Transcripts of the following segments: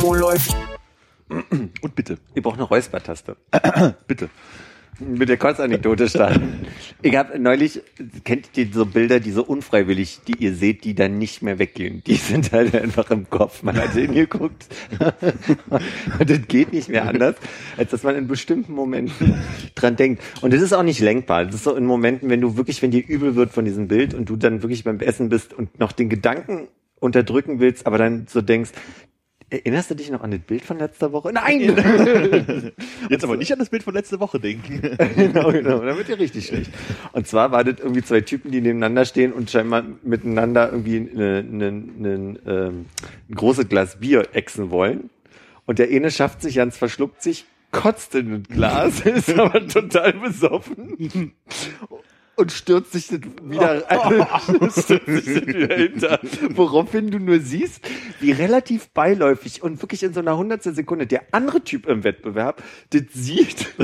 Wo läuft? Und bitte. Ihr braucht eine Räuspertaste. Bitte. Mit der Kurzanekdote starten. Ich habe neulich, kennt ihr so Bilder, die so unfreiwillig, die ihr seht, die dann nicht mehr weggehen? Die sind halt einfach im Kopf. Man hat hingeguckt. Und das geht nicht mehr anders, als dass man in bestimmten Momenten dran denkt. Und das ist auch nicht lenkbar. Das ist so in Momenten, wenn du wirklich, wenn dir übel wird von diesem Bild und du dann wirklich beim Essen bist und noch den Gedanken unterdrücken willst, aber dann so denkst, erinnerst du dich noch an das Bild von letzter Woche? Nein! Jetzt aber nicht an das Bild von letzte Woche denken. genau, genau. Dann wird ja richtig schlecht. Und zwar war das irgendwie zwei Typen, die nebeneinander stehen und scheinbar miteinander irgendwie eine, ähm, ein großes Glas Bier exen wollen. Und der eine schafft sich ans verschluckt sich, kotzt in das Glas, ist aber total besoffen und stürzt sich das wieder, stürzt sich das wieder hinter. Woraufhin du nur siehst, wie relativ beiläufig und wirklich in so einer hundertstel Sekunde der andere Typ im Wettbewerb das sieht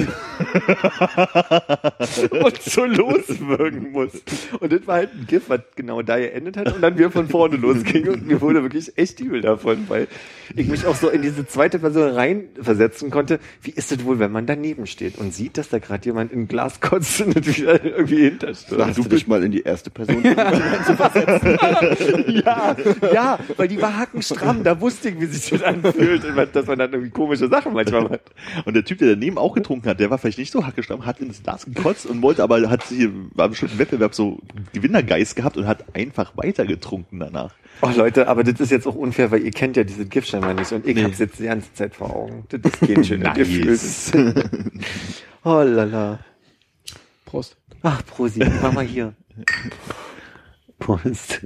und so loswirken muss. Und das war halt ein GIF, was genau da geendet hat und dann wir von vorne losging und mir wurde wirklich echt übel davon, weil ich mich auch so in diese zweite Person reinversetzen konnte. Wie ist es wohl, wenn man daneben steht und sieht, dass da gerade jemand in ein Glas kotzt und das wieder irgendwie hinterstört? Hast du dich mal in die erste Person zu versetzen? ja, ja, weil die war hackenstramm, da wusste ich, wie sich das anfühlt, dass man dann irgendwie komische Sachen manchmal macht. Und der Typ, der daneben auch getrunken hat, der war vielleicht nicht so hackestamm, hat in das Glas gekotzt und wollte aber, hat sich, war bestimmt im Wettbewerb so Gewinnergeist gehabt und hat einfach weiter getrunken danach. Oh Leute, aber das ist jetzt auch unfair, weil ihr kennt ja diese Gift scheinbar nicht und ich Nee. hab's jetzt die ganze Zeit vor Augen. Das ist kein schönes Gefühl. oh lala. Prost. Ach, Prosi, mach mal hier. Prost.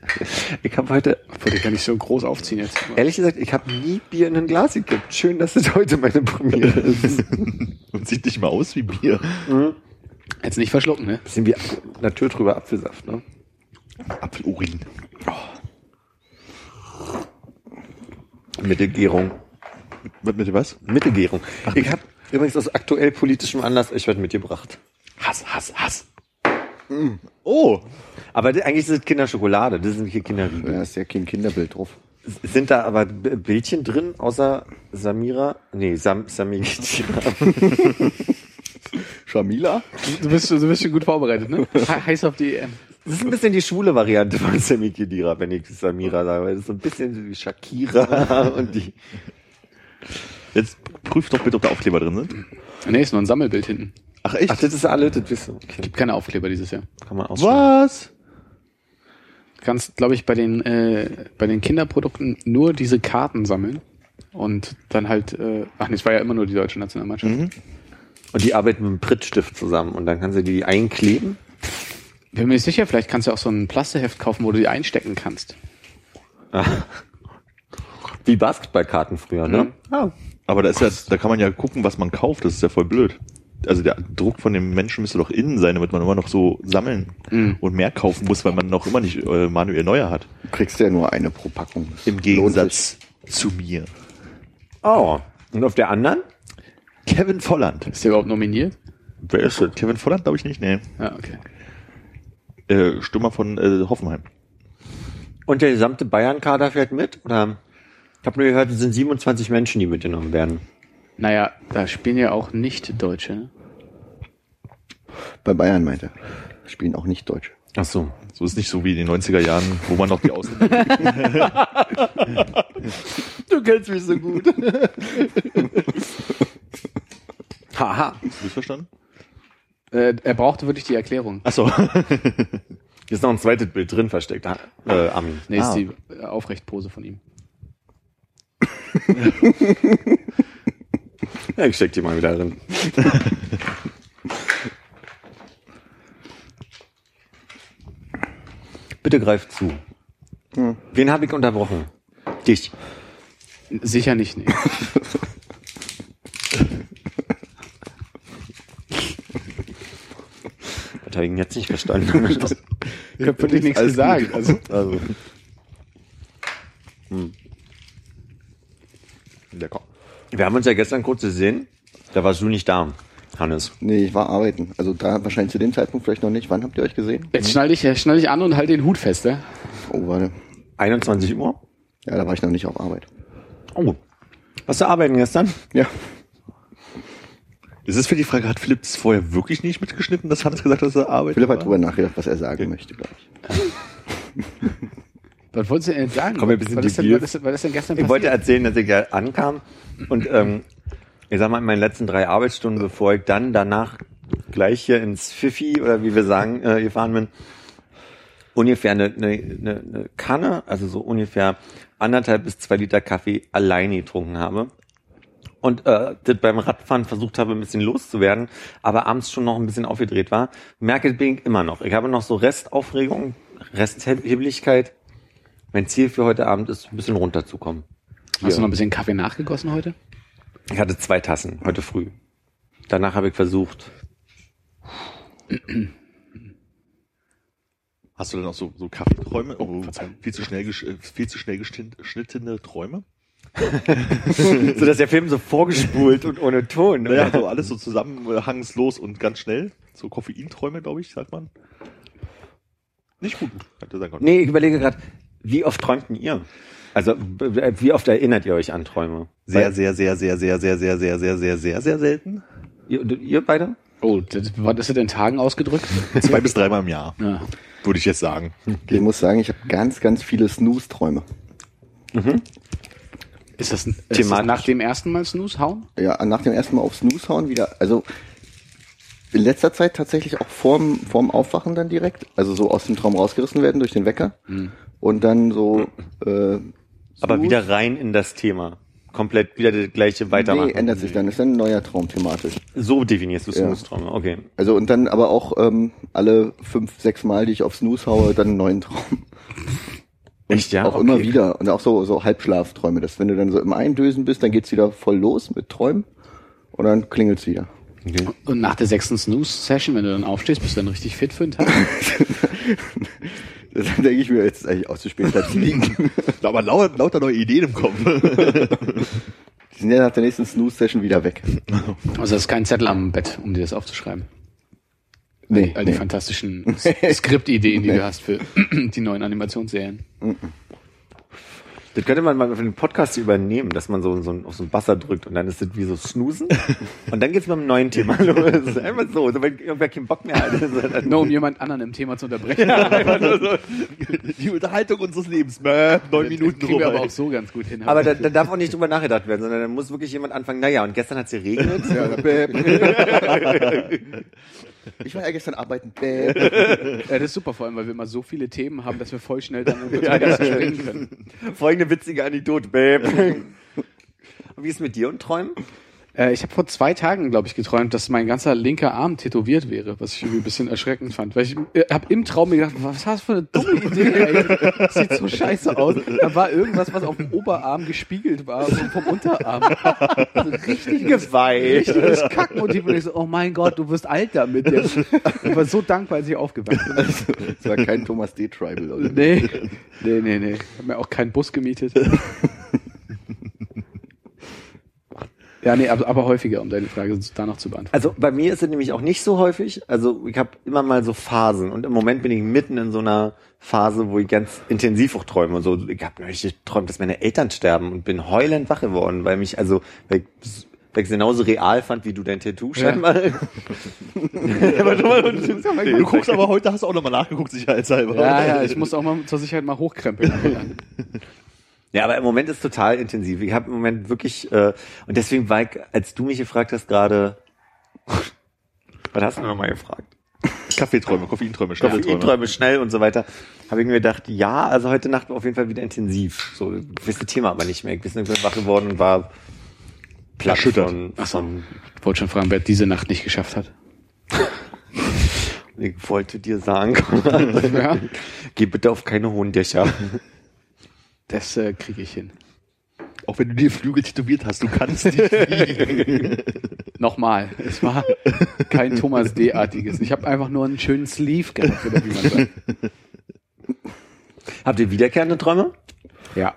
Ich habe heute, Wollte ich gar nicht so groß aufziehen jetzt. ehrlich gesagt, ich habe nie Bier in ein Glas gekippt. Schön, dass das heute meine Premiere ist. Und sieht nicht mal aus wie Bier. Jetzt nicht verschlucken, ne? Bisschen wie naturtrüber Apfelsaft, ne? Apfelurin. Mittelgärung. Mit, mit was? Mittelgärung. Ich habe übrigens aus aktuell politischem Anlass euch was mitgebracht. Hass. Oh, Aber eigentlich ist es Kinderschokolade, das sind hier Kinderriegel. Da ist ja kein Kinderbild drauf. Sind da aber Bildchen drin, außer Samira? Nee, Sam, Samira. Shamila? Du bist, du bist schon gut vorbereitet, ne? He- Heiß auf die EM. Das ist ein bisschen die schwule Variante von Sammy Kedira, wenn ich Samira sage, weil das ist so ein bisschen wie Shakira und die. jetzt prüf doch bitte, ob da Aufkleber drin sind. Ne, ist nur ein Sammelbild hinten. Ach echt? Ach, das ist alle, das wisst ihr. Okay, Gibt keine Aufkleber dieses Jahr. kann man was? Du kannst, glaube ich, bei den, äh, bei den Kinderprodukten nur diese Karten sammeln. Und dann halt, äh, ach nee, es war ja immer nur die deutsche Nationalmannschaft. Mhm. Und die arbeiten mit einem Prittstift zusammen und dann kann sie die einkleben. Bin mir nicht sicher, vielleicht kannst du auch so ein Plasteheft kaufen, wo du die einstecken kannst. Wie Basketballkarten früher, ne? Mhm. Aber da ist ja, da kann man ja gucken, was man kauft. Das ist ja voll blöd. Also der Druck von dem Menschen müsste doch innen sein, damit man immer noch so sammeln Mhm. und mehr kaufen muss, weil man noch immer nicht äh, manuell neue hat. Du kriegst ja nur eine pro Packung. Das Im Gegensatz zu mir. Oh. Und auf der anderen? Kevin Volland. Ist der überhaupt nominiert? Wer ist das? Kevin Volland glaube ich nicht, nee. Ja, okay. Äh, Stürmer von äh, Hoffenheim. Und der gesamte Bayern-Kader fährt mit? Oder? Ich habe nur gehört, es sind 27 Menschen, die mitgenommen werden. Naja, da spielen ja auch nicht Deutsche. Ne? Bei Bayern meinte er. Spielen auch nicht Deutsche. Ach so. So ist nicht so wie in den 90er Jahren, wo man noch die Außen Du kennst mich so gut. Haha. Hast du das verstanden? Äh, er brauchte wirklich die Erklärung. Achso. Hier ist noch ein zweites Bild drin versteckt. Ah, Äh, Ami. Nee, ist Ah. die äh, Aufrechtpose von ihm. Ja, ich steck die mal wieder drin. Bitte greif zu. Wen habe ich unterbrochen? Dich. Sicher nicht, nee. Das habe ich ihn jetzt nicht verstanden. Ich habe wirklich nichts Alles gesagt. Also, also, Lecker. wir haben uns ja gestern kurz gesehen. Da warst du nicht da, Hannes. Nee, ich war arbeiten. Also da wahrscheinlich zu dem Zeitpunkt vielleicht noch nicht. Wann habt ihr euch gesehen? jetzt schnall dich, schnall dich an und halt den Hut fest, ja? Oh, warte. 21 Uhr. Ja, da war ich noch nicht auf Arbeit. Oh. Warst du arbeiten gestern? Ja. Ist es für die Frage, hat Philipp vorher wirklich nicht mitgeschnitten, dass Hannes gesagt hat, dass er arbeitet? Philipp hat drüber nachgedacht, was er sagen möchte, glaube ich. Was wolltest du denn sagen? Komm, ein bisschen was, ist denn, was, ist, was ist denn gestern Ich wollte passiert? erzählen, dass ich ja ankam und ähm, ich sag mal, in meinen letzten drei Arbeitsstunden, bevor ich dann danach gleich hier ins Pfiffi oder wie wir sagen, äh, gefahren bin, ungefähr eine, eine, eine, eine Kanne, also so ungefähr anderthalb bis zwei Liter Kaffee alleine getrunken habe. Und äh, das beim Radfahren versucht habe, ein bisschen loszuwerden, aber abends schon noch ein bisschen aufgedreht war. Merke bin ich immer noch. Ich habe noch so Restaufregung, Restheblichkeit. Mein Ziel für heute Abend ist, ein bisschen runterzukommen. Hast du noch ein bisschen Kaffee nachgegossen heute? Ich hatte zwei Tassen heute früh. Danach habe ich versucht. Hast du denn auch so, so Kaffeeträume? Oh, Verzeihung. viel zu schnell, äh, viel zu schnell geschnitt- geschnittene Träume? so dass der Film so vorgespult und ohne Ton. Naja, so alles so zusammenhangslos und ganz schnell. So Koffeinträume, glaube ich, sagt man. Nicht gut. Hätte sein können. Nee, ich überlege gerade, wie oft träumten ihr? Also, wie oft erinnert ihr euch an Träume? Sehr, sehr, sehr, sehr, sehr, sehr, sehr, sehr, sehr, sehr, sehr, sehr selten. Ihr, ihr beide? Oh, das, war das in Tagen ausgedrückt? Zwei bis dreimal im Jahr, Ja. würde ich jetzt sagen. Ich muss sagen, ich habe ganz, ganz viele Snooze-Träume. Ist das, ist das nach dem ersten Mal Snooze hauen? Ja, nach dem ersten Mal auf Snooze hauen wieder. Also in letzter Zeit tatsächlich auch vorm, vorm Aufwachen dann direkt. Also so aus dem Traum rausgerissen werden durch den Wecker. Und dann so äh, Aber wieder rein in das Thema. Komplett wieder das gleiche weitermachen. Nee, ändert sich dann. Ist dann ein neuer Traum thematisch. So definierst du Ja. Snooze-Träume, okay. Also und dann aber auch ähm, alle fünf, sechs Mal, die ich auf Snooze haue, dann einen neuen Traum. Echt, ja? auch Okay. immer wieder. Und auch so, so Halbschlafträume. Dass wenn du dann so im Eindösen bist, dann geht's wieder voll los mit Träumen. Und dann klingelt's wieder. okay. Und nach der sechsten Snooze-Session, wenn du dann aufstehst, bist du dann richtig fit für den Tag? Dann denke ich mir, jetzt ist eigentlich auch zu spät, da zu liegen. Aber lauter, lauter neue Ideen im Kopf. Die sind ja nach der nächsten Snooze-Session wieder weg. Also das ist kein Zettel am Bett, um dir das aufzuschreiben. Nee, All die nee. fantastischen Skriptideen, die du hast für die neuen Animationsserien. Das könnte man mal für den Podcast übernehmen, dass man so, so auf so einen Buzzer drückt und dann ist das wie so Snoosen. Und dann geht's mit einem neuen Thema los. Einfach so. so wenn irgendwer keinen Bock mehr hat. Nur um jemand anderen im Thema zu unterbrechen. Die Unterhaltung unseres Lebens. Mäh, neun Minuten Kriegen wir aber auch so ganz gut hin. Aber da, da darf auch nicht drüber nachgedacht werden, sondern da muss wirklich jemand anfangen, naja, und gestern hat's geregnet. Ich war ja gestern arbeiten. Bäh. Ja, das ist super, vor allem, weil wir immer so viele Themen haben, dass wir voll schnell dann zum nächsten springen können. Folgende witzige Anekdote. Und wie ist es mit dir und Träumen? Äh, ich habe vor zwei Tagen, glaube ich, geträumt, dass mein ganzer linker Arm tätowiert wäre, was ich irgendwie ein bisschen erschreckend fand. Weil ich äh, habe im Traum mir gedacht, was hast du für eine dumme Idee, ey? Das sieht so scheiße aus. Da war irgendwas, was auf dem Oberarm gespiegelt war, vom, vom Unterarm. Also richtig Geweiht. richtiges Kackmotiv. Und ich so, oh mein Gott, du wirst alt damit. Jetzt. Ich war so dankbar, als ich aufgewacht bin. Das war kein Thomas D. Tribal. Oder? Nee, nee, nee, nee. Ich habe mir auch keinen Bus gemietet. Ja, nee, aber, aber häufiger, um deine Frage danach zu beantworten. Also bei mir ist es nämlich auch nicht so häufig. Also ich habe immer mal so Phasen und im Moment bin ich mitten in so einer Phase, wo ich ganz intensiv auch träume. Und so, ich habe neulich geträumt, dass meine Eltern sterben und bin heulend wach geworden, weil mich also weil ich, weil ich genauso real fand wie du dein Tattoo scheinbar. mal, Du guckst aber heute, hast du auch nochmal nachgeguckt, sicherheitshalber. Ja, ja, ich muss auch mal zur Sicherheit mal hochkrempeln. Ja, aber im Moment ist total intensiv. Ich habe im Moment wirklich, äh, und deswegen war ich, als du mich gefragt hast gerade, was hast du nochmal gefragt? Kaffeeträume, Koffeinträume, Staffelträume. Träume schnell und so weiter, habe ich mir gedacht, ja, also heute Nacht war auf jeden Fall wieder intensiv. So, das Thema aber nicht mehr. Ich bin wach geworden und war platt Erschüttert. von, Ach so. von Ich wollte schon fragen, wer diese Nacht nicht geschafft hat. ich wollte dir sagen, Ja, geh bitte auf keine hohen Dächer. Das äh, kriege ich hin. Auch wenn du dir Flügel tätowiert hast, du kannst nicht fliegen. Nochmal, es war kein Thomas D-artiges. Ich habe einfach nur einen schönen Sleeve gehabt, oder wie man sagt. Habt ihr wiederkehrende Träume? Ja.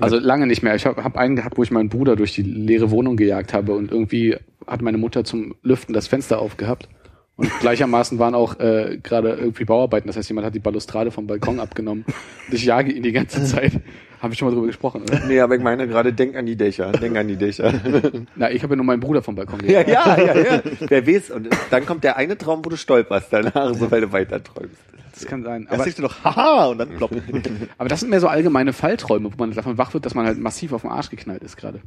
Also lange nicht mehr. Ich habe hab einen gehabt, wo ich meinen Bruder durch die leere Wohnung gejagt habe und irgendwie hat meine Mutter zum Lüften das Fenster aufgehabt. Und gleichermaßen waren auch äh, gerade irgendwie Bauarbeiten. Das heißt, jemand hat die Balustrade vom Balkon abgenommen. Und ich jage ihn die ganze Zeit. Haben wir schon mal drüber gesprochen, oder? Nee, aber ich meine gerade, denk an die Dächer, denk an die Dächer. Na, ich habe ja nur meinen Bruder vom Balkon ja, gejagt. ja, ja, ja. Wer weiß, und dann kommt der eine Traum, wo du stolperst danach, so weil du weiter träumst. Das kann sein. Aber, denkst du doch, haha, und dann plopp. aber das sind mehr so allgemeine Fallträume, wo man davon wach wird, dass man halt massiv auf den Arsch geknallt ist gerade.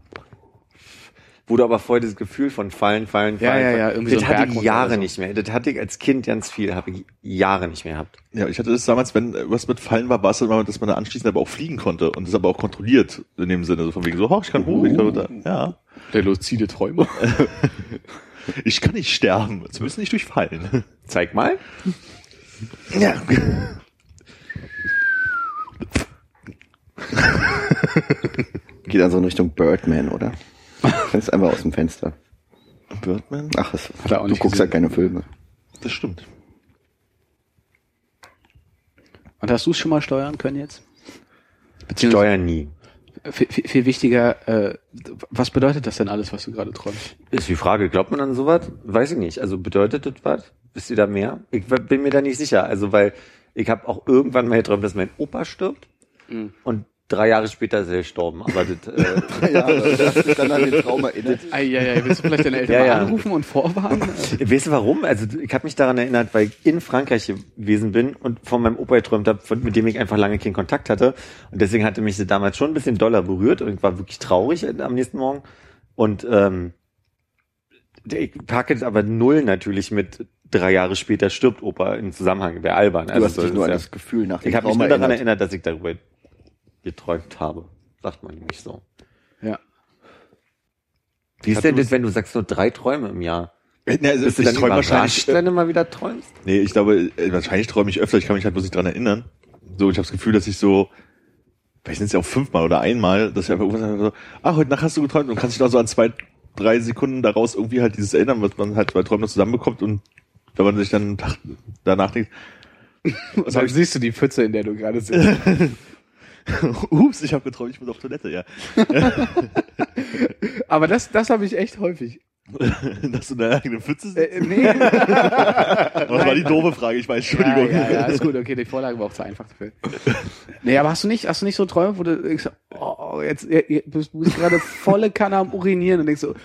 Wo du aber vorher das Gefühl von fallen, fallen, Ja, fallen. ja, fallen. ja, irgendwie das so ein hatte Berg ich Jahre so. nicht mehr. Das hatte ich als Kind ganz viel, habe ich Jahre nicht mehr gehabt. Ja, ich hatte das damals, wenn was mit Fallen war, war es immer, dass man da anschließend aber auch fliegen konnte und das aber auch kontrolliert in dem Sinne, so von wegen so, oh, ich kann hoch, ich kann runter. Ja. Der luzide Träumer. Ich kann nicht sterben, zumindest nicht durch Fallen. Zeig mal. Ja. Geht dann so in Richtung Birdman, oder? Fängst einfach aus dem Fenster. Birdman? Ach, das, Hat er auch du nicht guckst gesehen. ja keine Filme. Das stimmt. Und hast du es schon mal steuern können jetzt? Beziehungsweise Steuern nie. viel, viel, viel wichtiger, äh, was bedeutet das denn alles, was du gerade träumst? Ist die Frage, glaubt man an sowas? Weiß ich nicht. Also bedeutet das was? Wisst ihr da mehr? Ich bin mir da nicht sicher. Also weil ich habe auch irgendwann mal geträumt, dass mein Opa stirbt und drei Jahre später ist er gestorben. Aber das, äh, Ja, das hast dich dann an den Traum erinnert. Eieiei, willst du vielleicht deine Eltern Ja, mal ja. anrufen und vorwarnen? Weißt du warum? Also ich habe mich daran erinnert, weil ich in Frankreich gewesen bin und von meinem Opa geträumt habe, mit dem ich einfach lange keinen Kontakt hatte. Und deswegen hatte mich das damals schon ein bisschen doller berührt und ich war wirklich traurig am nächsten Morgen. Und ähm, ich packe es aber null natürlich mit drei Jahre später stirbt Opa im Zusammenhang. Wäre albern. Du hast so dich ist nur an ja- das Gefühl nach dem Ich habe mich nur daran erinnert. erinnert, dass ich darüber geträumt habe. Sagt man nämlich so. Ja. Wie ist denn das, wenn du sagst nur drei Träume im Jahr? Ja, also Bist du ich dann träume überrascht, wahrscheinlich, wenn du mal wieder träumst? nee, ich glaube, äh, wahrscheinlich träume ich öfter, ich kann mich halt bloß nicht dran erinnern. So, ich habe das Gefühl, dass ich so, vielleicht sind es ja auch fünfmal oder einmal, dass ich einfach irgendwas so, ah, heute Nacht hast du geträumt und kannst dich da so an zwei, drei Sekunden daraus irgendwie halt dieses erinnern, was man halt bei Träumen zusammenbekommt und wenn man sich dann danach denkt, Und dann siehst du die Pfütze, in der du gerade sitzt. ups, ich habe geträumt, ich muss auf Toilette, ja. Aber das, das habe ich echt häufig. dass du in deiner eigenen Pfütze sitzt. Äh, nee. Aber das war die doofe Frage, ich weiß, Ja, Entschuldigung. ja, ja, ist gut, okay, die Vorlage war auch zu einfach dafür. Nee, aber hast du nicht, hast du nicht so Träume, wo du denkst, oh, jetzt, du bist, du gerade volle Kanne am Urinieren und denkst so,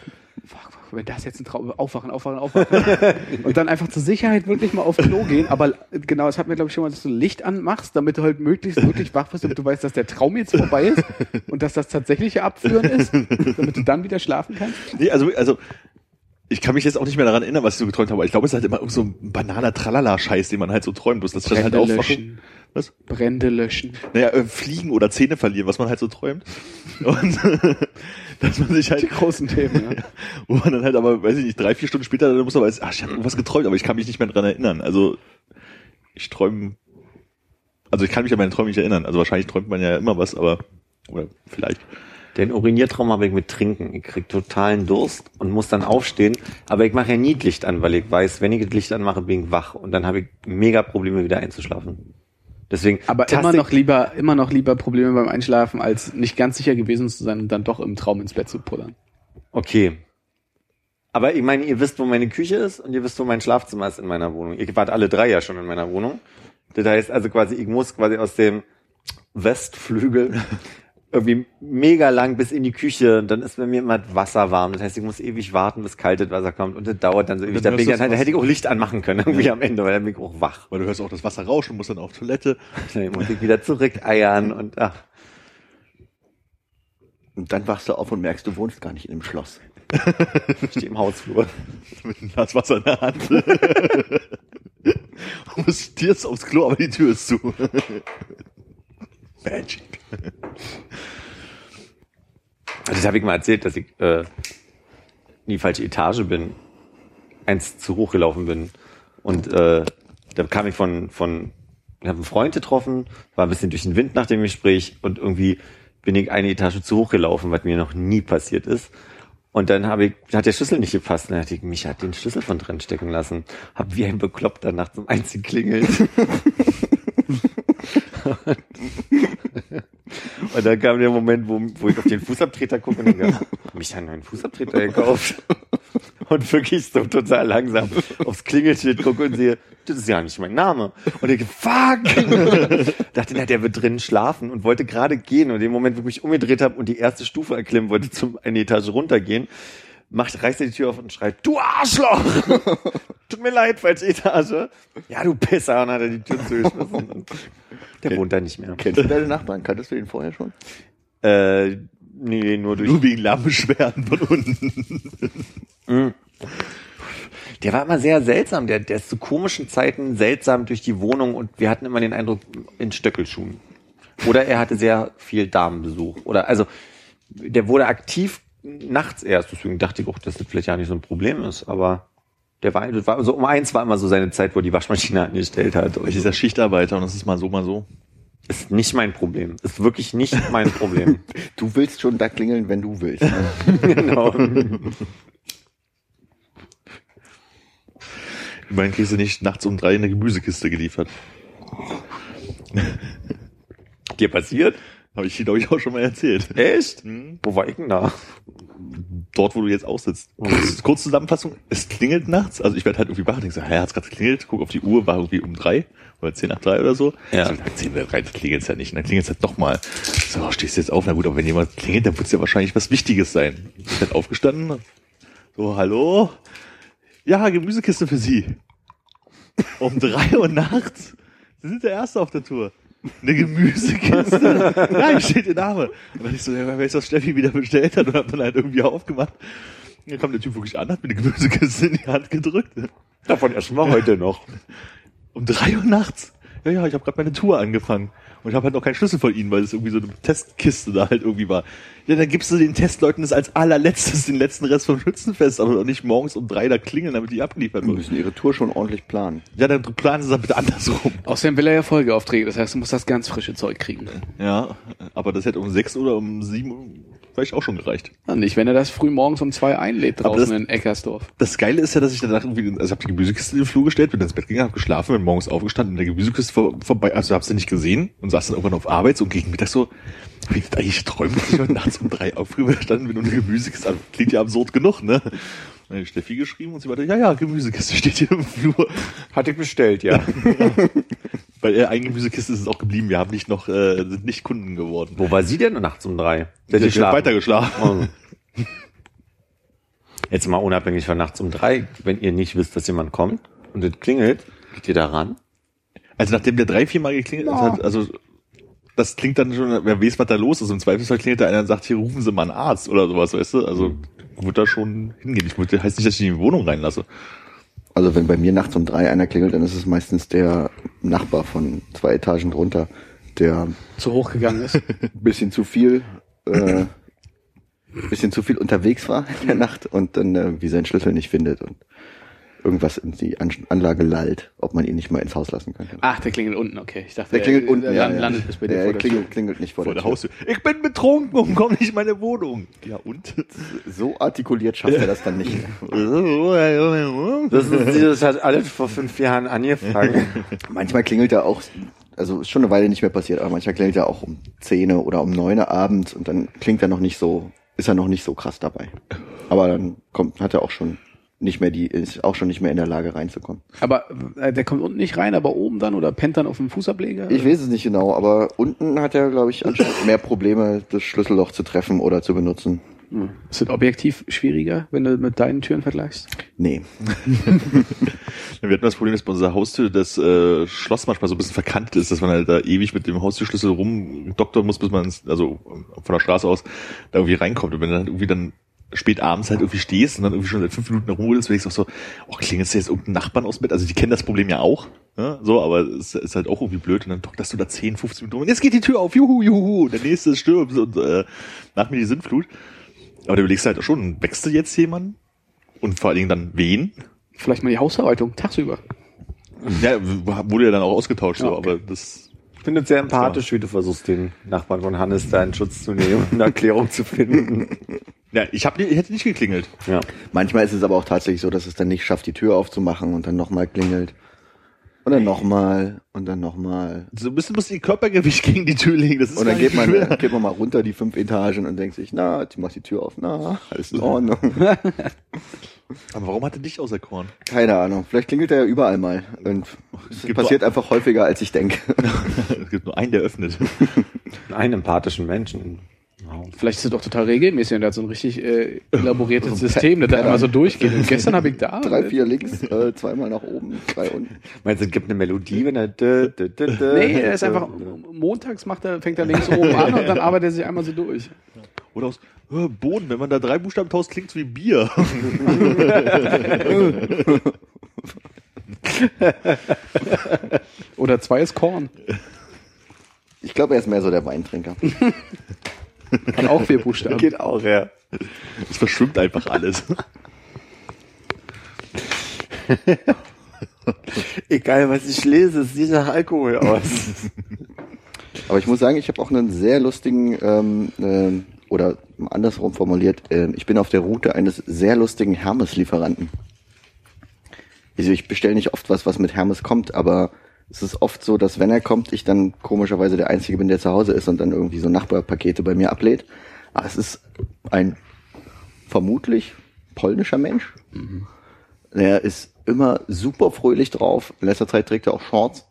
wenn das jetzt ein Traum, aufwachen, aufwachen, aufwachen. und dann einfach zur Sicherheit wirklich mal auf Klo gehen, aber genau, das hat mir glaube ich schon mal, dass du Licht anmachst, damit du halt möglichst wirklich wach bist, damit du weißt, dass der Traum jetzt vorbei ist und dass das tatsächliche Abführen ist, damit du dann wieder schlafen kannst. Nee, also, also, ich kann mich jetzt auch nicht mehr daran erinnern, was ich so geträumt habe, aber ich glaube, es ist halt immer so ein banaler Tralala-Scheiß, den man halt so träumt, bloß dass dann halt Brände aufwache. löschen. Was? Brände löschen. Naja, äh, fliegen oder Zähne verlieren, was man halt so träumt. Und dass man sich Die halt, großen Themen, ja. wo man dann halt aber, weiß ich nicht, drei, vier Stunden später dann muss man weiß, ach, ich habe irgendwas geträumt, aber ich kann mich nicht mehr dran erinnern. Also ich träume, also ich kann mich an meine Träume nicht erinnern. Also wahrscheinlich träumt man ja immer was, aber oder vielleicht. Den Uriniertraum habe ich mit Trinken. Ich krieg totalen Durst und muss dann aufstehen. Aber ich mache ja nie Licht an, weil ich weiß, wenn ich das Licht anmache, bin ich wach. Und dann habe ich mega Probleme, wieder einzuschlafen. Deswegen. Aber taste immer noch lieber, immer noch lieber Probleme beim Einschlafen, als nicht ganz sicher gewesen zu sein und dann doch im Traum ins Bett zu pullern. Okay. Aber ich meine, ihr wisst, wo meine Küche ist und ihr wisst, wo mein Schlafzimmer ist in meiner Wohnung. Ihr wart alle drei ja schon in meiner Wohnung. Das heißt also quasi, ich muss quasi aus dem Westflügel irgendwie mega lang bis in die Küche und dann ist bei mir immer das Wasser warm. Das heißt, ich muss ewig warten, bis kaltes Wasser kommt und das dauert dann so ewig. Da, dann bin ich hörst dann, du da hätte ich auch Licht anmachen können irgendwie am Ende, weil dann bin ich auch wach. Weil du hörst auch das Wasser rauschen, musst dann auf Toilette. Dann muss ich wieder zurückeiern und ach. Und dann wachst du auf und merkst, du wohnst gar nicht in dem Schloss. Ich stehe im Hausflur. mit einem Glas Wasser in der Hand. Du musst jetzt aufs Klo, aber die Tür ist zu. Magic. Also das habe ich mal erzählt, dass ich äh, in die falsche Etage bin, eins zu hoch gelaufen bin. Und äh, da kam ich von, von ich habe einen Freund getroffen, war ein bisschen durch den Wind nach dem Gespräch und irgendwie bin ich eine Etage zu hoch gelaufen, was mir noch nie passiert ist. Und dann habe ich, hat der Schlüssel nicht gepasst. Dann hatte ich, mich hat den Schlüssel von drin stecken lassen. Hab wie ein Bekloppter nachts um eins geklingelt. und dann kam der Moment, wo, wo ich auf den Fußabtreter gucke und denke, hab mich einen neuen Fußabtreter gekauft. Und wirklich so total langsam aufs Klingelschild gucke und sehe, das ist ja nicht mein Name. Und ich, fuck! Dachte, na, der wird drinnen schlafen und wollte gerade gehen. Und in dem Moment, wo ich mich umgedreht habe und die erste Stufe erklimmen wollte, zum eine Etage runtergehen, macht, reißt er die Tür auf und schreit, du Arschloch! Tut mir leid, falsche Etage. Ja, du Pisser. Und hat er die Tür zugeschmissen. Der wohnt da nicht mehr. Kennst du deine Nachbarn? Kanntest du ihn vorher schon? Äh, nee, nur durch Nur wegen Lärmbeschwerden von unten. Der war immer sehr seltsam. Der, der ist zu komischen Zeiten seltsam durch die Wohnung und wir hatten immer den Eindruck in Stöckelschuhen. Oder er hatte sehr viel Damenbesuch. Oder also der wurde aktiv nachts erst. Deswegen dachte ich auch, dass das vielleicht ja nicht so ein Problem ist. Aber der war, das war so um eins war immer so seine Zeit, wo er die Waschmaschine angestellt hat. Und Ich ist ja Schichtarbeiter und das ist mal so, mal so. ist nicht mein Problem. Ist wirklich nicht mein Problem. Du willst schon da klingeln, wenn du willst. genau. Immerhin kriegst du nicht nachts um drei eine Gemüsekiste geliefert. Dir passiert? Habe ich, glaube ich, auch schon mal erzählt. Echt? Wo war ich denn da? Dort, wo du jetzt aussitzt. Kurz Zusammenfassung, es klingelt nachts. Also ich werde halt irgendwie wach und denke so, hä, hat's gerade geklingelt? Guck auf die Uhr, war irgendwie um drei oder zehn nach drei oder so. Ja. So, na, zehn nach drei klingelt's ja nicht. Und dann klingelt's halt noch mal. So, stehst du jetzt auf? Na gut, aber wenn jemand klingelt, dann wird's ja wahrscheinlich was Wichtiges sein. Ich bin halt aufgestanden. So, hallo? Ja, Gemüsekiste für Sie. Um drei Uhr nachts. Sie sind der Erste auf der Tour. Eine Gemüsekiste? Nein, steht Ihr Name. Und dann ich so, ja, wer ist das Steffi wieder bestellt hat und hab dann halt irgendwie aufgemacht. Und dann kam der Typ wirklich an, hat mir eine Gemüsekiste in die Hand gedrückt. Davon essen wir heute noch. Um drei Uhr nachts. Ja, ja, ich habe gerade meine Tour angefangen. Und ich habe halt noch keinen Schlüssel von ihnen, weil es irgendwie so eine Testkiste da halt irgendwie war. Ja, dann gibst du den Testleuten das als allerletztes, den letzten Rest vom Schützenfest, aber doch nicht morgens um drei da klingeln, damit die abgeliefert Die wird. müssen ihre Tour schon ordentlich planen. Ja, dann planen sie es dann bitte andersrum. Außerdem will er ja Folgeaufträge, das heißt, du musst das ganz frische Zeug kriegen. Ja, aber das hätte um sechs oder um sieben Vielleicht auch schon gereicht. Ja, nicht, wenn er das früh morgens um zwei einlädt draußen das- in Eckersdorf. Das Geile ist ja, dass ich danach irgendwie, also ich habe die Gemüsekiste in den Flur gestellt, bin ins Bett gegangen, habe geschlafen, bin morgens aufgestanden, in der Gemüsekiste vor, vorbei, also hab's ja nicht gesehen und saß dann irgendwann auf Arbeit so, und gegen Mittag so, hab ich eigentlich träumt, dass ich heute nachts um drei aufgestanden bin und eine Gemüsekiste, also klingt ja absurd genug, ne? Ich Steffi geschrieben und sie meinte, ja, ja, Gemüsekiste steht hier im Flur. Hatte ich bestellt, ja. Weil äh, eine Gemüsekiste ist es auch geblieben, wir haben nicht noch, äh, sind nicht Kunden geworden. Wo war sie denn nachts um drei? Sie hat geschlafen? weiter geschlafen. Oh. Jetzt mal unabhängig von nachts um drei, wenn ihr nicht wisst, dass jemand kommt und es klingelt, geht ihr da ran? Also nachdem der drei, vier Mal geklingelt hat, also das klingt dann schon, wer weiß, was da los ist. Im Zweifelsfall klingelt da einer und sagt, hier rufen Sie mal einen Arzt oder sowas, weißt du? Also wird da schon hingehen. Ich würde, heißt nicht, dass ich ihn in die Wohnung reinlasse. Also wenn bei mir nachts um drei einer klingelt, dann ist es meistens der Nachbar von zwei Etagen drunter, der Zu hoch gegangen ist. ein bisschen zu viel, äh, ein bisschen zu viel unterwegs war in der Nacht und dann äh, wie seinen Schlüssel nicht findet und irgendwas in die An Anlage lallt, ob man ihn nicht mal ins Haus lassen könnte. Ach, der klingelt unten, okay. Ich dachte, Der klingelt unten, der ja, ja. landet bis bei dir der vor der klingelt, Tür. klingelt nicht vor, Vor der, der Haustür. Ich bin betrunken und komm nicht in meine Wohnung. Ja und? So artikuliert schafft er das dann nicht. Das, ist, das hat alles vor fünf Jahren angefangen. Manchmal klingelt er auch, also ist schon eine Weile nicht mehr passiert, aber manchmal klingelt er auch um 10 oder um 9 abends und dann klingt er noch nicht so, ist er noch nicht so krass dabei. Aber dann kommt, hat er auch schon nicht mehr die, ist auch schon nicht mehr in der Lage reinzukommen. Aber äh, der kommt unten nicht rein, aber oben dann oder pennt dann auf dem Fußableger? Ich weiß es nicht genau, aber unten hat er, glaube ich, anscheinend mehr Probleme, das Schlüsselloch zu treffen oder zu benutzen. Hm. Ist das objektiv schwieriger, wenn du mit deinen Türen vergleichst? Nee. Wir hatten das Problem, dass bei unserer Haustür das äh, Schloss manchmal so ein bisschen verkantet ist, dass man halt da ewig mit dem Haustürschlüssel rumdoktern muss, bis man ins, also von der Straße aus da irgendwie reinkommt. Und wenn du dann irgendwie dann spät abends halt irgendwie stehst und dann irgendwie schon seit fünf Minuten rumrudelst, bin ich auch so, oh, klingelst du jetzt irgendeinen Nachbarn aus dem Bett? Also die kennen das Problem ja auch, ne? so, aber es ist halt auch irgendwie blöd und dann dokterst du da 10, 15 Minuten rum und jetzt geht die Tür auf, juhu, juhu, der nächste stirbt und äh, nach mir die Sintflut. Aber du überlegst halt schon, wächst du jetzt jemanden? Und vor allen Dingen dann wen? Vielleicht mal die Hausverwaltung, tagsüber. Ja, wurde ja dann auch ausgetauscht, so, Ja, okay. aber das Ich finde es sehr empathisch, wie du versuchst, den Nachbarn von Hannes da in Schutz zu nehmen und eine Erklärung zu finden. Ja, ich, hab, ich hätte nicht geklingelt. Ja. Manchmal ist es aber auch tatsächlich so, dass es dann nicht schafft, die Tür aufzumachen und dann nochmal klingelt. Und dann nochmal und dann nochmal. So ein bisschen muss ihr Körpergewicht gegen die Tür legen. Das ist Und dann geht man, schwer. geht man mal runter die fünf Etagen und denkt sich, na, die macht die Tür auf, na, alles in Ordnung. Aber warum hat er dich auserkoren? Keine Ahnung. Vielleicht klingelt er ja überall mal. Und es gibt passiert einfach häufiger, als ich denke. es gibt nur einen, der öffnet. Einen empathischen Menschen. Vielleicht ist es doch total regelmäßig und der hat so ein richtig äh, elaboriertes System, das da immer so durchgeht. Und gestern habe ich da. Drei, vier links, äh, zweimal nach oben, drei unten. Meinst du, es gibt eine Melodie, wenn er... dö, dö, dö, dö, Nee, er ist einfach, montags macht er, fängt er links oben an und dann arbeitet er sich einmal so durch. Oder aus äh, Boden, wenn man da drei Buchstaben tauscht, klingt's wie Bier. Oder zwei ist Korn. Ich glaube, er ist mehr so der Weintrinker. Hat auch vier Buchstaben. Geht auch, ja. Es verschwimmt einfach alles. Egal, was ich lese, es sieht nach Alkohol aus. Aber ich muss sagen, ich habe auch einen sehr lustigen, ähm, ähm, oder andersrum formuliert, ähm, ich bin auf der Route eines sehr lustigen Hermes-Lieferanten. Also ich bestelle nicht oft was, was mit Hermes kommt, aber es ist oft so, dass wenn er kommt, ich dann komischerweise der Einzige bin, der zu Hause ist und dann irgendwie so Nachbarpakete bei mir ablädt. Aber es ist ein vermutlich polnischer Mensch. Er ist immer super fröhlich drauf. In letzter Zeit trägt er auch Shorts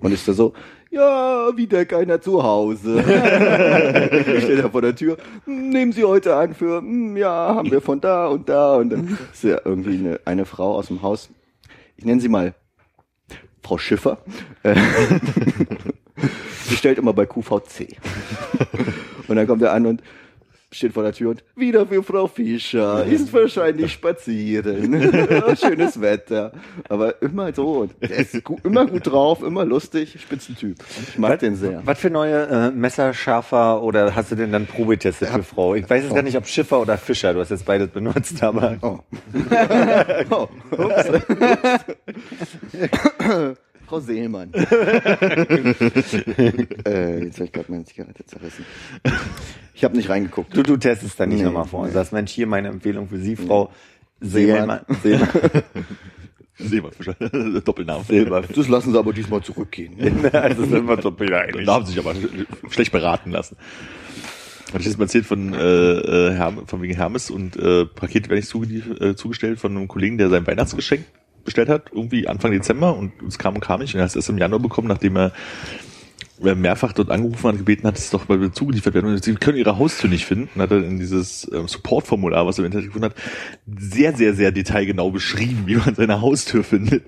und ist da so, ja, wieder keiner zu Hause. ich stehe da vor der Tür, nehmen Sie heute an für, hm, ja, haben wir von da und da und dann ist ja irgendwie eine, eine Frau aus dem Haus. Ich nenne sie mal Frau Schiffer. Sie stellt immer bei QVC. Und dann kommt er an und steht vor der Tür und wieder für Frau Fischer, ist wahrscheinlich spazieren. Schönes Wetter. Aber immer so. Der ist gu immer gut drauf, immer lustig, Spitzentyp. Ich mag den sehr. Was für neue äh, Messerschärfer oder hast du denn dann progetestet für Frau? Ich weiß jetzt gar nicht, ob Schiffer oder Fischer. Du hast jetzt beides benutzt, aber Oh. oh. Frau Seelmann. äh, jetzt habe ich gerade meine Zigarette zerrissen. Ich habe nicht reingeguckt. du, du testest da nicht Nee, nochmal vor und nee. sagst, Mensch, hier meine Empfehlung für Sie, Frau Seelmann. Seelmann. Silberfischer. Doppelnamen. Silber. Das lassen sie aber diesmal zurückgehen. also sind wir so Da haben sie sich aber schlecht beraten lassen. Hatte ich jetzt mal erzählt von, äh, äh, Herm, von wegen Hermes und äh, Pakete werde ich zuge äh, zugestellt von einem Kollegen, der sein Weihnachtsgeschenk bestellt hat, irgendwie Anfang Dezember und es kam und kam nicht und er hat es erst im Januar bekommen, nachdem er mehrfach dort angerufen hat und gebeten hat, es doch mal zugeliefert werden und sie können ihre Haustür nicht finden und hat er in dieses ähm, Support-Formular, was er im Internet gefunden hat, sehr, sehr, sehr detailgenau beschrieben, wie man seine Haustür findet.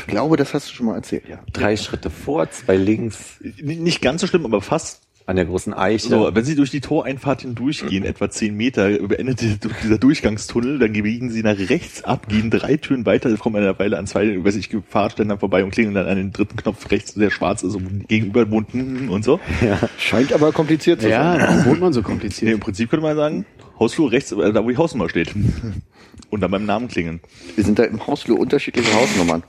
Ich glaube, das hast du schon mal erzählt, ja. Drei Schritte vor, zwei links Nicht ganz so schlimm, aber fast an der großen Eiche. So, wenn Sie durch die Toreinfahrt hindurchgehen, etwa zehn Meter, beendet die- dieser Durchgangstunnel, dann biegen Sie nach rechts ab, gehen drei Türen weiter, kommen eine Weile an zwei, weiß ich, Fahrständern vorbei und klingeln dann an den dritten Knopf rechts, der schwarz ist, und gegenüber wohnt hm, und so. Scheint aber kompliziert zu Ja, sein. warum wohnt man so Nee, kompliziert? Im Prinzip könnte man sagen, Hausflur rechts, äh, da wo die Hausnummer steht. Und dann beim Namen klingeln. Wir sind da im Hausflur unterschiedliche Hausnummern.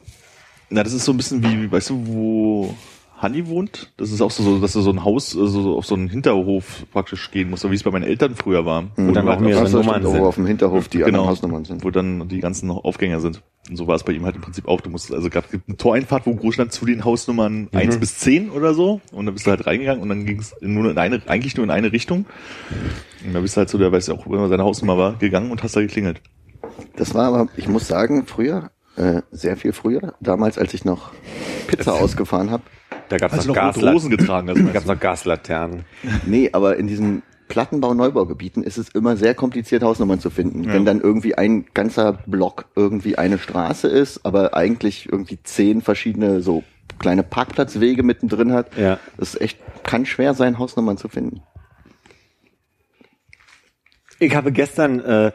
Na, das ist so ein bisschen wie, weißt du, wo Hanni wohnt? Das ist auch so, dass du so ein Haus, also so auf so einen Hinterhof praktisch gehen musst, so wie es bei meinen Eltern früher war. Und dann auch mehrere Nummern sind. wo auf dem Hinterhof die genau, Hausnummern sind. wo dann die ganzen Aufgänger sind. Und so war es bei ihm halt im Prinzip auch. Du musst, also gab eine Toreinfahrt, wo groß stand zu den Hausnummern Mhm. eins bis zehn oder so. Und dann bist du halt reingegangen und dann ging es nur in eine, eigentlich nur in eine Richtung. Und dann bist du halt so, der weiß ja auch, wenn man seine Hausnummer war, gegangen und hast da geklingelt. Das war aber, ich muss sagen, früher, äh, sehr viel früher, damals, als ich noch Pizza ausgefahren habe. Da gab es Hast noch, du noch rote Gaslat Rosen getragen? Also da gab's noch Gaslaternen. Nee, aber in diesen Plattenbau-Neubaugebieten ist es immer sehr kompliziert, Hausnummern zu finden. Wenn dann irgendwie ein ganzer Block irgendwie eine Straße ist, aber eigentlich irgendwie zehn verschiedene so kleine Parkplatzwege mittendrin hat. Ja. Das ist echt, kann schwer sein, Hausnummern zu finden. Ich habe gestern äh,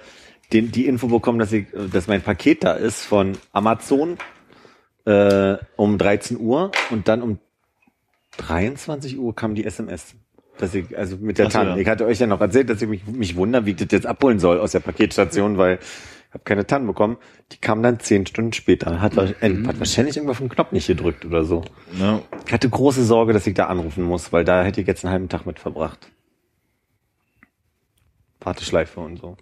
den, die Info bekommen, dass, ich, äh, dass mein Paket da ist von Amazon äh, um 13 Uhr und dann um 23 Uhr kam die SMS. Dass ich, also mit der so, Tanne. ja. Ich hatte euch ja noch erzählt, dass ich mich, mich wundere, wie ich das jetzt abholen soll aus der Paketstation, weil habe keine Tannen bekommen. Die kam dann zehn Stunden später. Hat, äh, hat wahrscheinlich irgendwas auf den Knopf nicht gedrückt oder so. Ja. Ich hatte große Sorge, dass ich da anrufen muss, weil da hätte ich jetzt einen halben Tag mit verbracht. Warteschleife und so.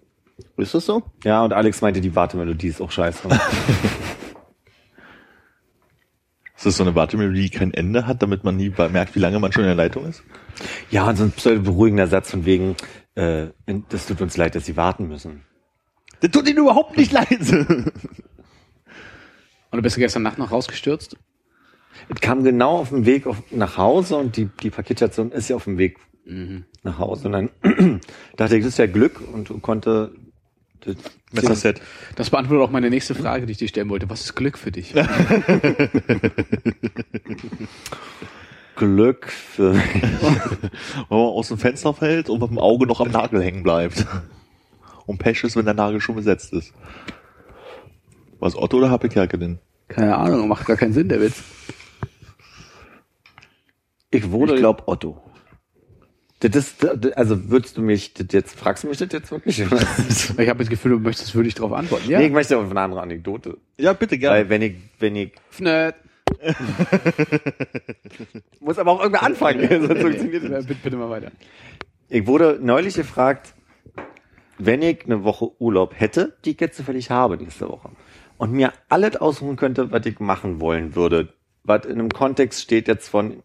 Ist das so? Ja, und Alex meinte, die Wartemelodie ist auch scheiße. Ist das so eine Wartemelodie, die kein Ende hat, damit man nie merkt, wie lange man schon in der Leitung ist? ja, und so ein pseudo-beruhigender Satz von wegen, äh, das tut uns leid, dass Sie warten müssen. Das tut ihnen überhaupt nicht leid. Und du bist gestern Nacht noch rausgestürzt? Es kam genau auf dem Weg auf, nach Hause und die, die Paketstation ist ja auf dem Weg nach Hause. Und dann dachte ich, das ist ja Glück und konnte das Messerset. Das beantwortet auch meine nächste Frage, die ich dir stellen wollte. Was ist Glück für dich? Glück für Wenn man aus dem Fenster fällt und mit dem Auge noch am Nagel hängen bleibt. Und Pech ist, wenn der Nagel schon besetzt ist. Was Otto oder Happe Kerkeling? Keine Ahnung, macht gar keinen Sinn, der Witz. Ich wurde, Ich glaube Otto. Das das- also würdest du mich das jetzt, fragst du mich das jetzt wirklich? Ich habe das Gefühl, du möchtest wirklich darauf antworten. Ja. Nee, ich möchte auf eine andere Anekdote. Ja, bitte, Weil wenn ich, wenn ich, Nerd. muss aber auch irgendwer anfangen, sonst funktioniert das bitte, bitte mal weiter. Ich wurde neulich gefragt, wenn ich eine Woche Urlaub hätte, die ich jetzt zufällig habe nächste Woche, und mir alles aussuchen könnte, was ich machen wollen würde, was in einem Kontext steht jetzt von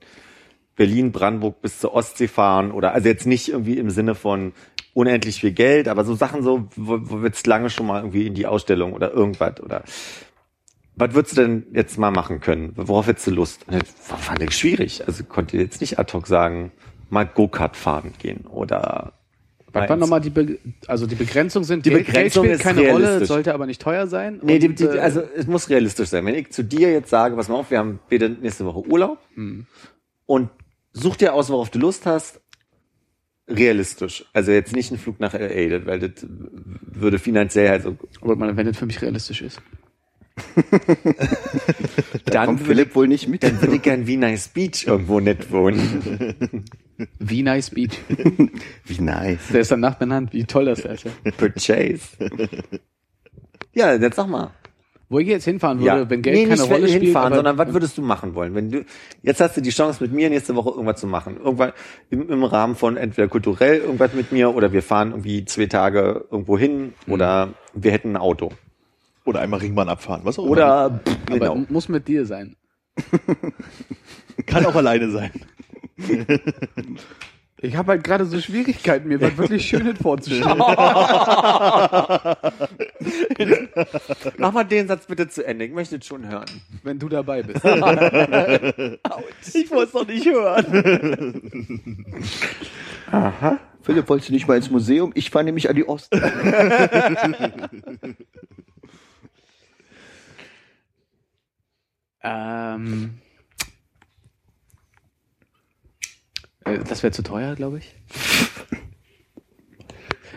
Berlin, Brandenburg bis zur Ostsee fahren oder also jetzt nicht irgendwie im Sinne von unendlich viel Geld, aber so Sachen so, wo, wo wir jetzt lange schon mal irgendwie in die Ausstellung oder irgendwas oder was würdest du denn jetzt mal machen können? Worauf hättest du Lust? Und das war- fand ich schwierig. Also konnte jetzt nicht ad hoc sagen, mal Go-Kart fahren gehen oder Was war nochmal die, Be also die Begrenzung sind, Die Geld, Begrenzung Geld spielt ist keine Rolle, sollte aber nicht teuer sein. Nee, die, die, äh, also es muss realistisch sein. Wenn ich zu dir jetzt sage, pass mal auf, wir haben beide nächste Woche Urlaub und such dir aus, worauf du Lust hast, realistisch. Also jetzt nicht ein Flug nach LA, weil das würde finanziell halt so. aber man, wenn das für mich realistisch ist. Dann Kommt würde, Philipp wohl nicht mit. dann würde ich gern wie Nice Beach irgendwo nett wohnen. Wie nice Beach. Wie nice. Der ist danach benannt, wie toll das ist. Purchase. Ja, jetzt sag mal. Wo ich jetzt hinfahren würde, wenn Geld nee, keine nicht Rolle spielt. hinfahren, aber- sondern was würdest du machen wollen? Wenn du, jetzt hast du die Chance, mit mir nächste Woche irgendwas zu machen. Irgendwann im, im Rahmen von entweder kulturell irgendwas mit mir oder wir fahren irgendwie zwei Tage irgendwo hin Mhm. oder wir hätten ein Auto. Oder einmal Ringbahn abfahren, was auch immer. Oder, pff, aber genau. muss mit dir sein. Kann auch alleine sein. Ich habe halt gerade so Schwierigkeiten, mir was wirklich Schönes vorzustellen. Mach mal den Satz bitte zu Ende. Ich möchte es schon hören. wenn du dabei bist. Ich wollte es doch nicht hören. Philipp, wolltest du nicht mal ins Museum? Ich fahre nämlich an die Ost. ähm, äh, das wäre zu teuer, glaube ich.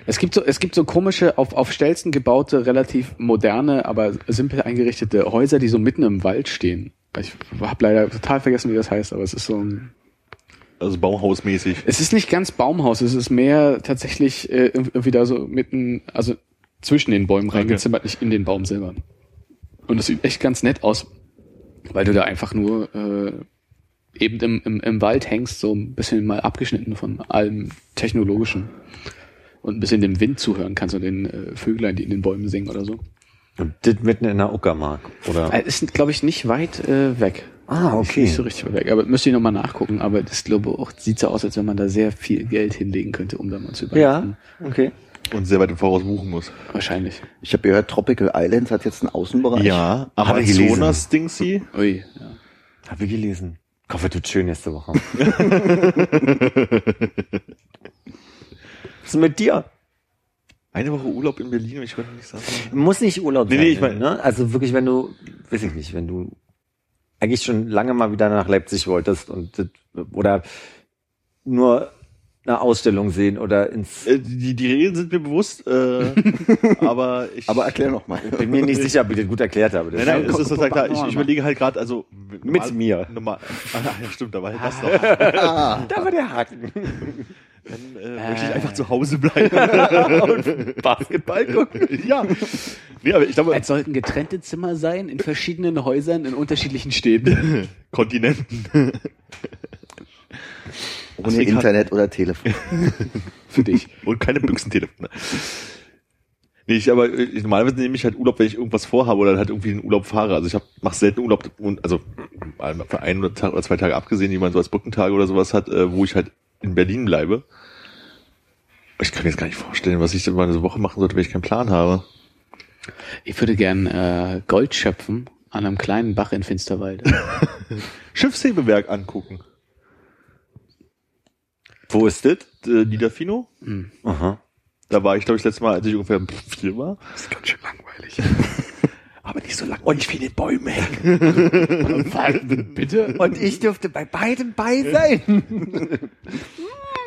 Es gibt so, es gibt so komische, auf, auf Stelzen gebaute, relativ moderne, aber simpel eingerichtete Häuser, die so mitten im Wald stehen. Ich habe leider total vergessen, wie das heißt, aber es ist so ein, Also Baumhausmäßig. Es ist nicht ganz Baumhaus, es ist mehr tatsächlich äh, irgendwie da so mitten, also zwischen den Bäumen reingezimmert, nicht in den Baum selber. Und es sieht echt ganz nett aus, weil du da einfach nur äh, eben im, im, im Wald hängst, so ein bisschen mal abgeschnitten von allem Technologischen. Und ein bisschen dem Wind zuhören kannst und den äh, Vöglein, die in den Bäumen singen oder so. Und das mitten in der Uckermark, oder? Äh, ist, glaube ich, nicht weit äh, weg. Ah, Nicht, nicht so richtig weit weg. Aber müsste ich nochmal nachgucken. Aber das glaube auch, sieht so aus, als wenn man da sehr viel Geld hinlegen könnte, um da mal zu übernachten. Ja, okay. Und sehr weit im Voraus buchen muss. Wahrscheinlich. Ich habe gehört, Tropical Islands hat jetzt einen Außenbereich. Ja, Hab ich gelesen. Amazonas Dingsy. Ui. Ja. Hab ich gelesen. Ich hoffe, tut schön nächste Woche. Was ist mit dir? Eine Woche Urlaub in Berlin und ich konnte nicht sagen. Muss nicht Urlaub Nee, sein. nee, ich mein- ne? Also wirklich, wenn du, weiß ich nicht, wenn du eigentlich schon lange mal wieder nach Leipzig wolltest und oder nur eine Ausstellung sehen oder ins Äh, die, die Regeln sind mir bewusst, äh, aber ich. Aber erklär noch mal. bin mir nicht sicher, ob ich das gut erklärt habe. Nein, nein, es ist total klar. Ich, Normal. ich überlege halt gerade, also Mit mir. Normal, ah, ja, stimmt, da war halt das noch. da war der Haken. Dann äh, möchte ich einfach zu Hause bleiben. Basketball gucken. ja. Nee, aber ich glaube, Es sollten getrennte Zimmer sein in verschiedenen Häusern in unterschiedlichen Städten. Kontinenten. Ohne Deswegen hat- Internet oder Telefon. Für dich. Und keine Büchsentelefone. Nee, ich, aber ich, normalerweise nehme ich halt Urlaub, wenn ich irgendwas vorhabe oder halt irgendwie in Urlaub fahre. Also ich hab, mach selten Urlaub, und, also mal für ein oder, Tag oder zwei Tage abgesehen, die man so als Brückentage oder sowas hat, äh, wo ich halt in Berlin bleibe. Ich kann mir jetzt gar nicht vorstellen, was ich denn mal eine Woche machen sollte, wenn ich keinen Plan habe. Ich würde gern äh, Gold schöpfen an einem kleinen Bach in Finsterwalde. Schiffshebewerk angucken. Wo ist das? Äh, Niederfino. Aha. Da war ich, glaube ich, das letzte Mal, als ich ungefähr vier war. Das ist ganz schön langweilig. Aber nicht so lang und nicht viele Bäume hängen. Bitte? Und ich durfte bei beidem bei sein.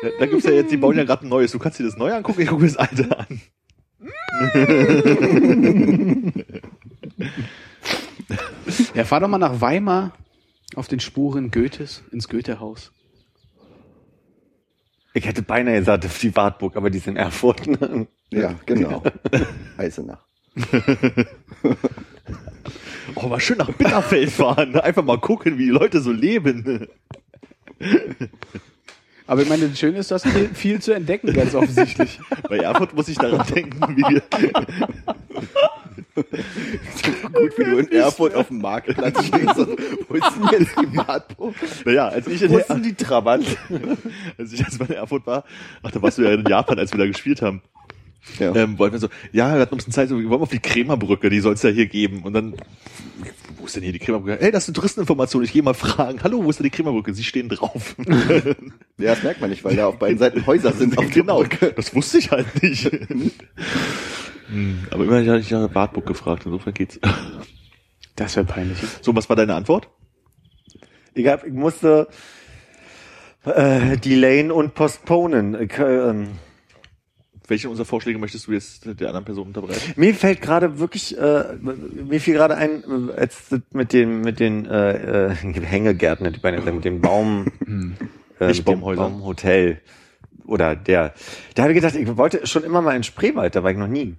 Da, da gibt's ja jetzt, die bauen ja gerade ein neues. Du kannst dir das neue angucken, ich gucke mir das alte an. Ja, fahr doch mal nach Weimar auf den Spuren Goethes ins Goethehaus. Ich hätte beinahe gesagt, auf die Wartburg, aber die ist in Erfurt. ne? Ja, genau. Eisenach. Oh, mal schön nach Bitterfeld fahren. Einfach mal gucken, wie die Leute so leben. Aber ich meine, das Schöne ist, dass viel, viel zu entdecken, ganz offensichtlich. Bei Erfurt muss ich daran denken, wie wir, Gut, wie du in Erfurt auf dem Marktplatz stehst. und, Wo ist denn jetzt die Wartburg? naja, als ich in Wo ist denn die Trabant? als ich jetzt mal in Erfurt war, ach, da warst du ja in Japan, als wir da gespielt haben. Ja. Ähm, wollten wir so, ja, wir hatten uns eine Zeit, so, wir wollen auf die Krämerbrücke, die soll es ja hier geben. Und dann, wo ist denn hier die Krämerbrücke? Hey, das ist eine Touristeninformation, ich gehe mal fragen. Hallo, wo ist denn die Krämerbrücke? Sie stehen drauf. ja, das merkt man nicht, weil da auf beiden Seiten Häuser sind. Auf genau, das wusste ich halt nicht. Hm, Aber immerhin hatte ich nach Wartburg gefragt, insofern geht's. Das wäre peinlich. So, was war deine Antwort? Ich, hab, ich musste äh, delayen und postponen. Ich, ähm, Welche unserer Vorschläge möchtest du jetzt der anderen Person unterbreiten? Mir fällt gerade wirklich, äh, mir fiel gerade ein, äh, das mit den mit den äh, äh, Hängegärten, die beiden, mit dem Baum, äh, Nicht mit dem Baumhäuser. Baumhotel oder der. Da habe ich gedacht, ich wollte schon immer mal in Spreewald, da war ich noch nie.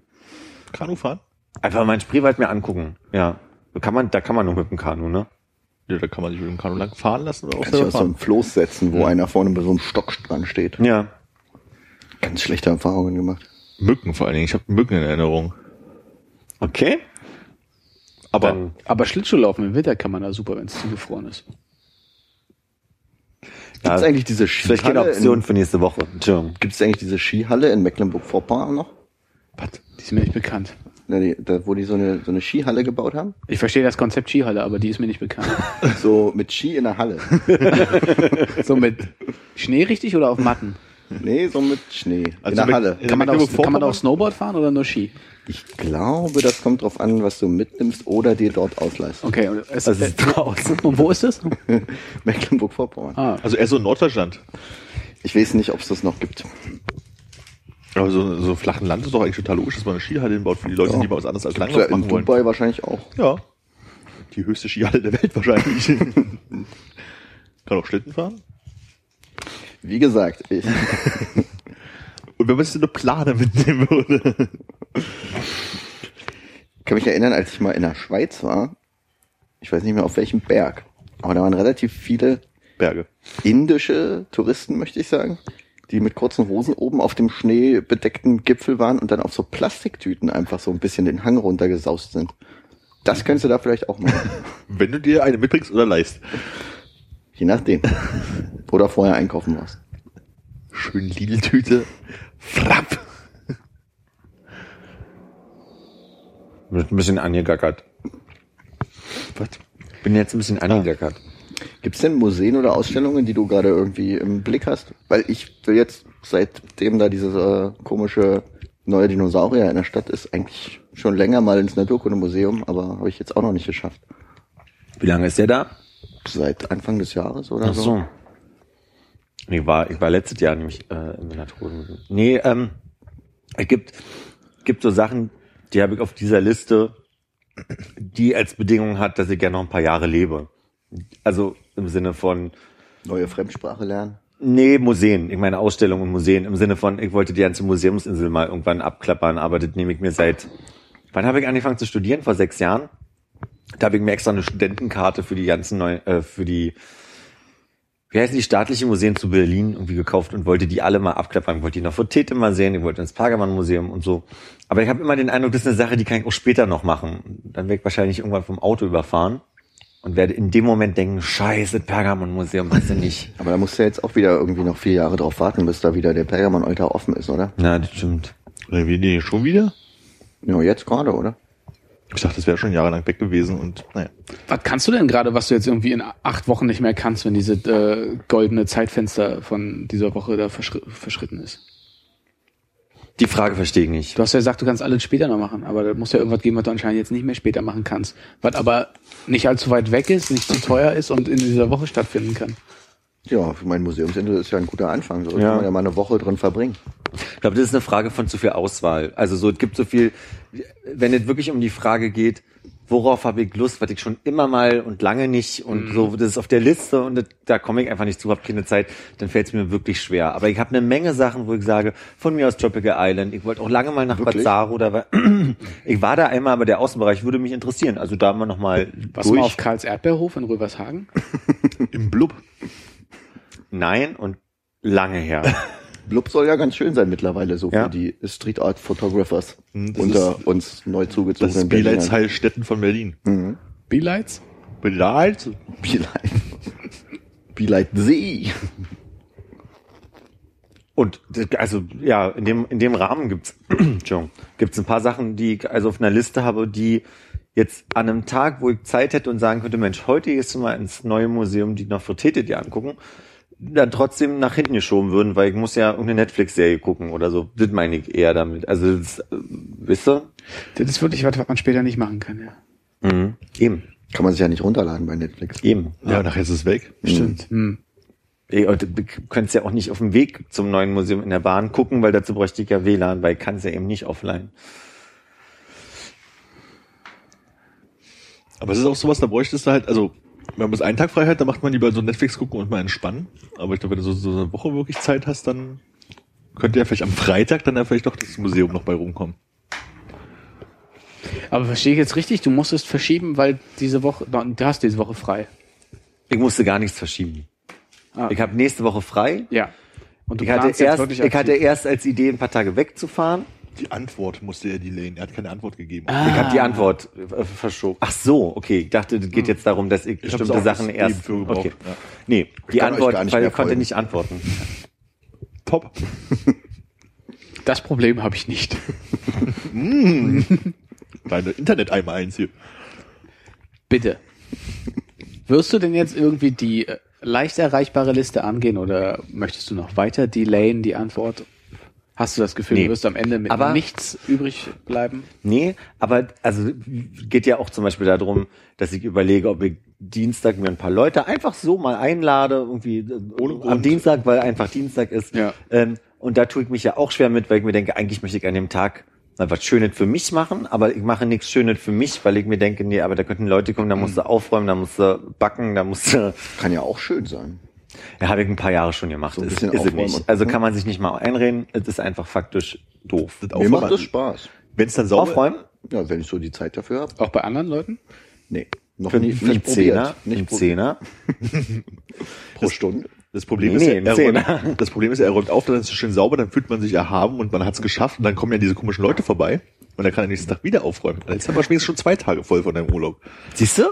Kanu fahren? Einfach mal in Spreewald mir angucken. Ja, da kann man, da kann man nur mit dem Kanu, ne? Ja, da kann man sich mit dem Kanu lang fahren lassen oder auch selber auf so einen fahren. Floß setzen, wo einer vorne bei so einem Stock dran steht. Ja. Ganz schlechte Erfahrungen gemacht. Mücken vor allen Dingen. Ich habe Mücken in Erinnerung. Okay. Aber Dann, Aber Schlittschuhlaufen im Winter kann man da super, wenn es zugefroren ist. Gibt's ja, eigentlich diese vielleicht keine Skihalle? Option In, für nächste Woche. Entschuldigung. gibt's eigentlich diese Skihalle in Mecklenburg-Vorpommern noch? Was? Die ist mir nicht bekannt. Da, die, da, wo die so eine, so eine Skihalle gebaut haben? Ich verstehe das Konzept Skihalle, aber die ist mir nicht bekannt. So mit Ski in der Halle. So mit Schnee richtig oder auf Matten? Nee, so mit Schnee. Also in der mit- Halle. in- Kann man, auch, kann man auch Snowboard fahren oder nur Ski? Ich glaube, das kommt drauf an, was du mitnimmst oder dir dort ausleihst. Okay, und, es, Also es ist draußen. und wo ist das? Mecklenburg-Vorpommern. Ah, Also eher so Norddeutschland. Ich weiß nicht, ob es das noch gibt. Aber so, so flachen Land ist doch eigentlich total logisch, dass man eine Skihalle hinbaut für die Leute, Ja. die mal was anderes als Langlauf ja in machen wollen. Dubai wahrscheinlich auch. Ja. Die höchste Skihalle der Welt wahrscheinlich. Kann auch Schlitten fahren. Wie gesagt, ich, Und wenn man sich so eine Plane mitnehmen würde. kann mich erinnern, als ich mal in der Schweiz war. Ich weiß nicht mehr auf welchem Berg. Aber da waren relativ viele Berge. indische Touristen, möchte ich sagen, die mit kurzen Hosen oben auf dem schneebedeckten Gipfel waren und dann auf so Plastiktüten einfach so ein bisschen den Hang runtergesaust sind. Das könntest du da vielleicht auch machen. Wenn du dir eine mitbringst oder leist. Je nachdem. Oder vorher einkaufen warst. Schön Lidl-Tüte. Frapp. Wird ein bisschen angegackert. Was? Bin jetzt ein bisschen angegackert. Gibt es denn Museen oder Ausstellungen, die du gerade irgendwie im Blick hast? Weil ich will jetzt, seitdem da dieses äh, komische neue Dinosaurier in der Stadt ist, eigentlich schon länger mal ins Naturkundemuseum, aber habe ich jetzt auch noch nicht geschafft. Wie lange ist der da? Seit Anfang des Jahres oder Ach so. Ich war, ich war letztes Jahr nämlich äh, im Naturmuseum. Nee, ähm, es gibt, gibt so Sachen, die habe ich auf dieser Liste, die als Bedingung hat, dass ich gerne noch ein paar Jahre lebe. Also im Sinne von, Neue Fremdsprache lernen. nee, Museen. Ich meine Ausstellungen und Museen. Im Sinne von, ich wollte die ganze Museumsinsel mal irgendwann abklappern, aber das nehme ich mir seit Wann habe ich angefangen zu studieren? Vor sechs Jahren. Da habe ich mir extra eine Studentenkarte für die ganzen neuen, äh, für die, wie heißen die staatlichen Museen zu Berlin irgendwie gekauft und wollte die alle mal abklappern. Ich wollte die Nofretete mal sehen, ich wollte ins Pergamon-Museum und so. Aber ich habe immer den Eindruck, das ist eine Sache, die kann ich auch später noch machen. Dann werde ich wahrscheinlich irgendwann vom Auto überfahren und werde in dem Moment denken, scheiße, Pergamon-Museum, hast du nicht. Aber da musst du ja jetzt auch wieder irgendwie noch vier Jahre drauf warten, bis da wieder der Pergamon-Altar offen ist, oder? Na, das stimmt. Oder wir die schon wieder? Ja, jetzt gerade, oder? Ich dachte, das wäre schon jahrelang weg gewesen und naja. Was kannst du denn gerade, was du jetzt irgendwie in acht Wochen nicht mehr kannst, wenn diese äh, goldene Zeitfenster von dieser Woche da verschri verschritten ist? Die Frage verstehe ich nicht. Du hast ja gesagt, du kannst alles später noch machen, aber da muss ja irgendwas geben, was du anscheinend jetzt nicht mehr später machen kannst. Was aber nicht allzu weit weg ist, nicht zu teuer ist und in dieser Woche stattfinden kann. Ja, für mein Museumsinsel ist ja ein guter Anfang. So Ja. kann man ja mal eine Woche drin verbringen. Ich glaube, das ist eine Frage von zu viel Auswahl. Also so, es gibt so viel, wenn es wirklich um die Frage geht, worauf habe ich Lust, was ich schon immer mal und lange nicht und so, das ist auf der Liste und das, da komme ich einfach nicht zu, habe keine Zeit, dann fällt es mir wirklich schwer. Aber ich habe eine Menge Sachen, wo ich sage, von mir aus Tropical Island, ich wollte auch lange mal nach Wirklich? Bazzaro, da war, ich war da einmal, aber der Außenbereich würde mich interessieren. Also da mal noch mal Warst du mal auf Karls Erdbeerhof in Rövershagen? Im Blub. Nein und lange her. Blub soll ja ganz schön sein mittlerweile, so Ja. für die Street Art Photographers Hm, das unter ist- uns neu Das zugezogenen ist Bieleits Heilstätten von Berlin. Beelights? Belight? Bieleit. Bieleit See. Und das- also ja, in dem in dem Rahmen gibt's gibt's ein paar Sachen, die ich also auf einer Liste habe, die jetzt an einem Tag, wo ich Zeit hätte und sagen könnte, Mensch, heute gehst du mal ins neue Museum die Nofretete dir angucken, dann trotzdem nach hinten geschoben würden, weil ich muss ja irgendeine Netflix-Serie gucken oder so. Das meine ich eher damit. Also das, äh, wisst ihr? Das ist wirklich was, was man später nicht machen kann, ja. Mhm. Eben, Kann man sich ja nicht runterladen bei Netflix. eben. Ja, nachher ist es weg. Stimmt. Hm. Ey, und Du könntest ja auch nicht auf dem Weg zum neuen Museum in der Bahn gucken, weil dazu bräuchte ich ja WLAN, weil ich kann es ja eben nicht offline. Aber es ist auch sowas, da bräuchtest du halt, also, wenn man bis einen Tag frei hat, dann macht man lieber so Netflix gucken und mal entspannen. Aber ich glaube, wenn du so, so eine Woche wirklich Zeit hast, dann könnte ja vielleicht am Freitag dann ja vielleicht doch das Museum noch bei rumkommen. Aber verstehe ich jetzt richtig, du musstest verschieben, weil diese Woche, du hast diese Woche frei. Ich musste gar nichts verschieben. Ah. Ich habe nächste Woche frei. Ja. Und du Ich hatte, planst jetzt erst, wirklich ich hatte erst als Idee, ein paar Tage wegzufahren. Die Antwort musste er delayen. Er hat keine Antwort gegeben. Ich habe Ah. die Antwort äh, verschoben. Ach so, okay. Ich dachte, es geht jetzt darum, dass ich Ich bestimmte Sachen erst. okay. ja. Nee, die Antwort, weil ich konnte nicht antworten. Top. Das Problem habe ich nicht. Deine Internet einmal eins hier. Bitte. Wirst du denn jetzt irgendwie die äh, leicht erreichbare Liste angehen oder möchtest du noch weiter delayen die Antwort? Hast du das Gefühl, Nee. du wirst am Ende mit Aber- nichts übrig bleiben? Nee, aber also geht ja auch zum Beispiel darum, dass ich überlege, ob ich Dienstag mir ein paar Leute einfach so mal einlade, irgendwie äh, Ohne am Grund. Dienstag, weil einfach Dienstag ist. Ja. Ähm, und da tue ich mich ja auch schwer mit, weil ich mir denke, eigentlich möchte ich an dem Tag was Schönes für mich machen, aber ich mache nichts Schönes für mich, weil ich mir denke, nee, aber da könnten Leute kommen, da musst du aufräumen, da musst du backen, da musst du Kann ja auch schön sein. Ja, habe ich ein paar Jahre schon gemacht. So ist, ist es nicht. Also kann man sich nicht mal einreden. Es ist einfach faktisch doof. Das Mir macht das Spaß. Wenn es dann sauber Aufräumen? Ja, wenn ich so die Zeit dafür habe. Auch bei anderen Leuten? Nee, noch Für, nie, für nicht Zehner? Nicht. Zehner? pro Stunde. Das Problem, Nee, ist, nee, er räumt, das Problem ist, er räumt auf, dann ist es schön sauber, dann fühlt man sich erhaben und man hat es geschafft und dann kommen ja diese komischen Leute vorbei und dann kann er nächsten Tag wieder aufräumen. Dann ist er aber spätestens schon zwei Tage voll von deinem Urlaub. Siehst du?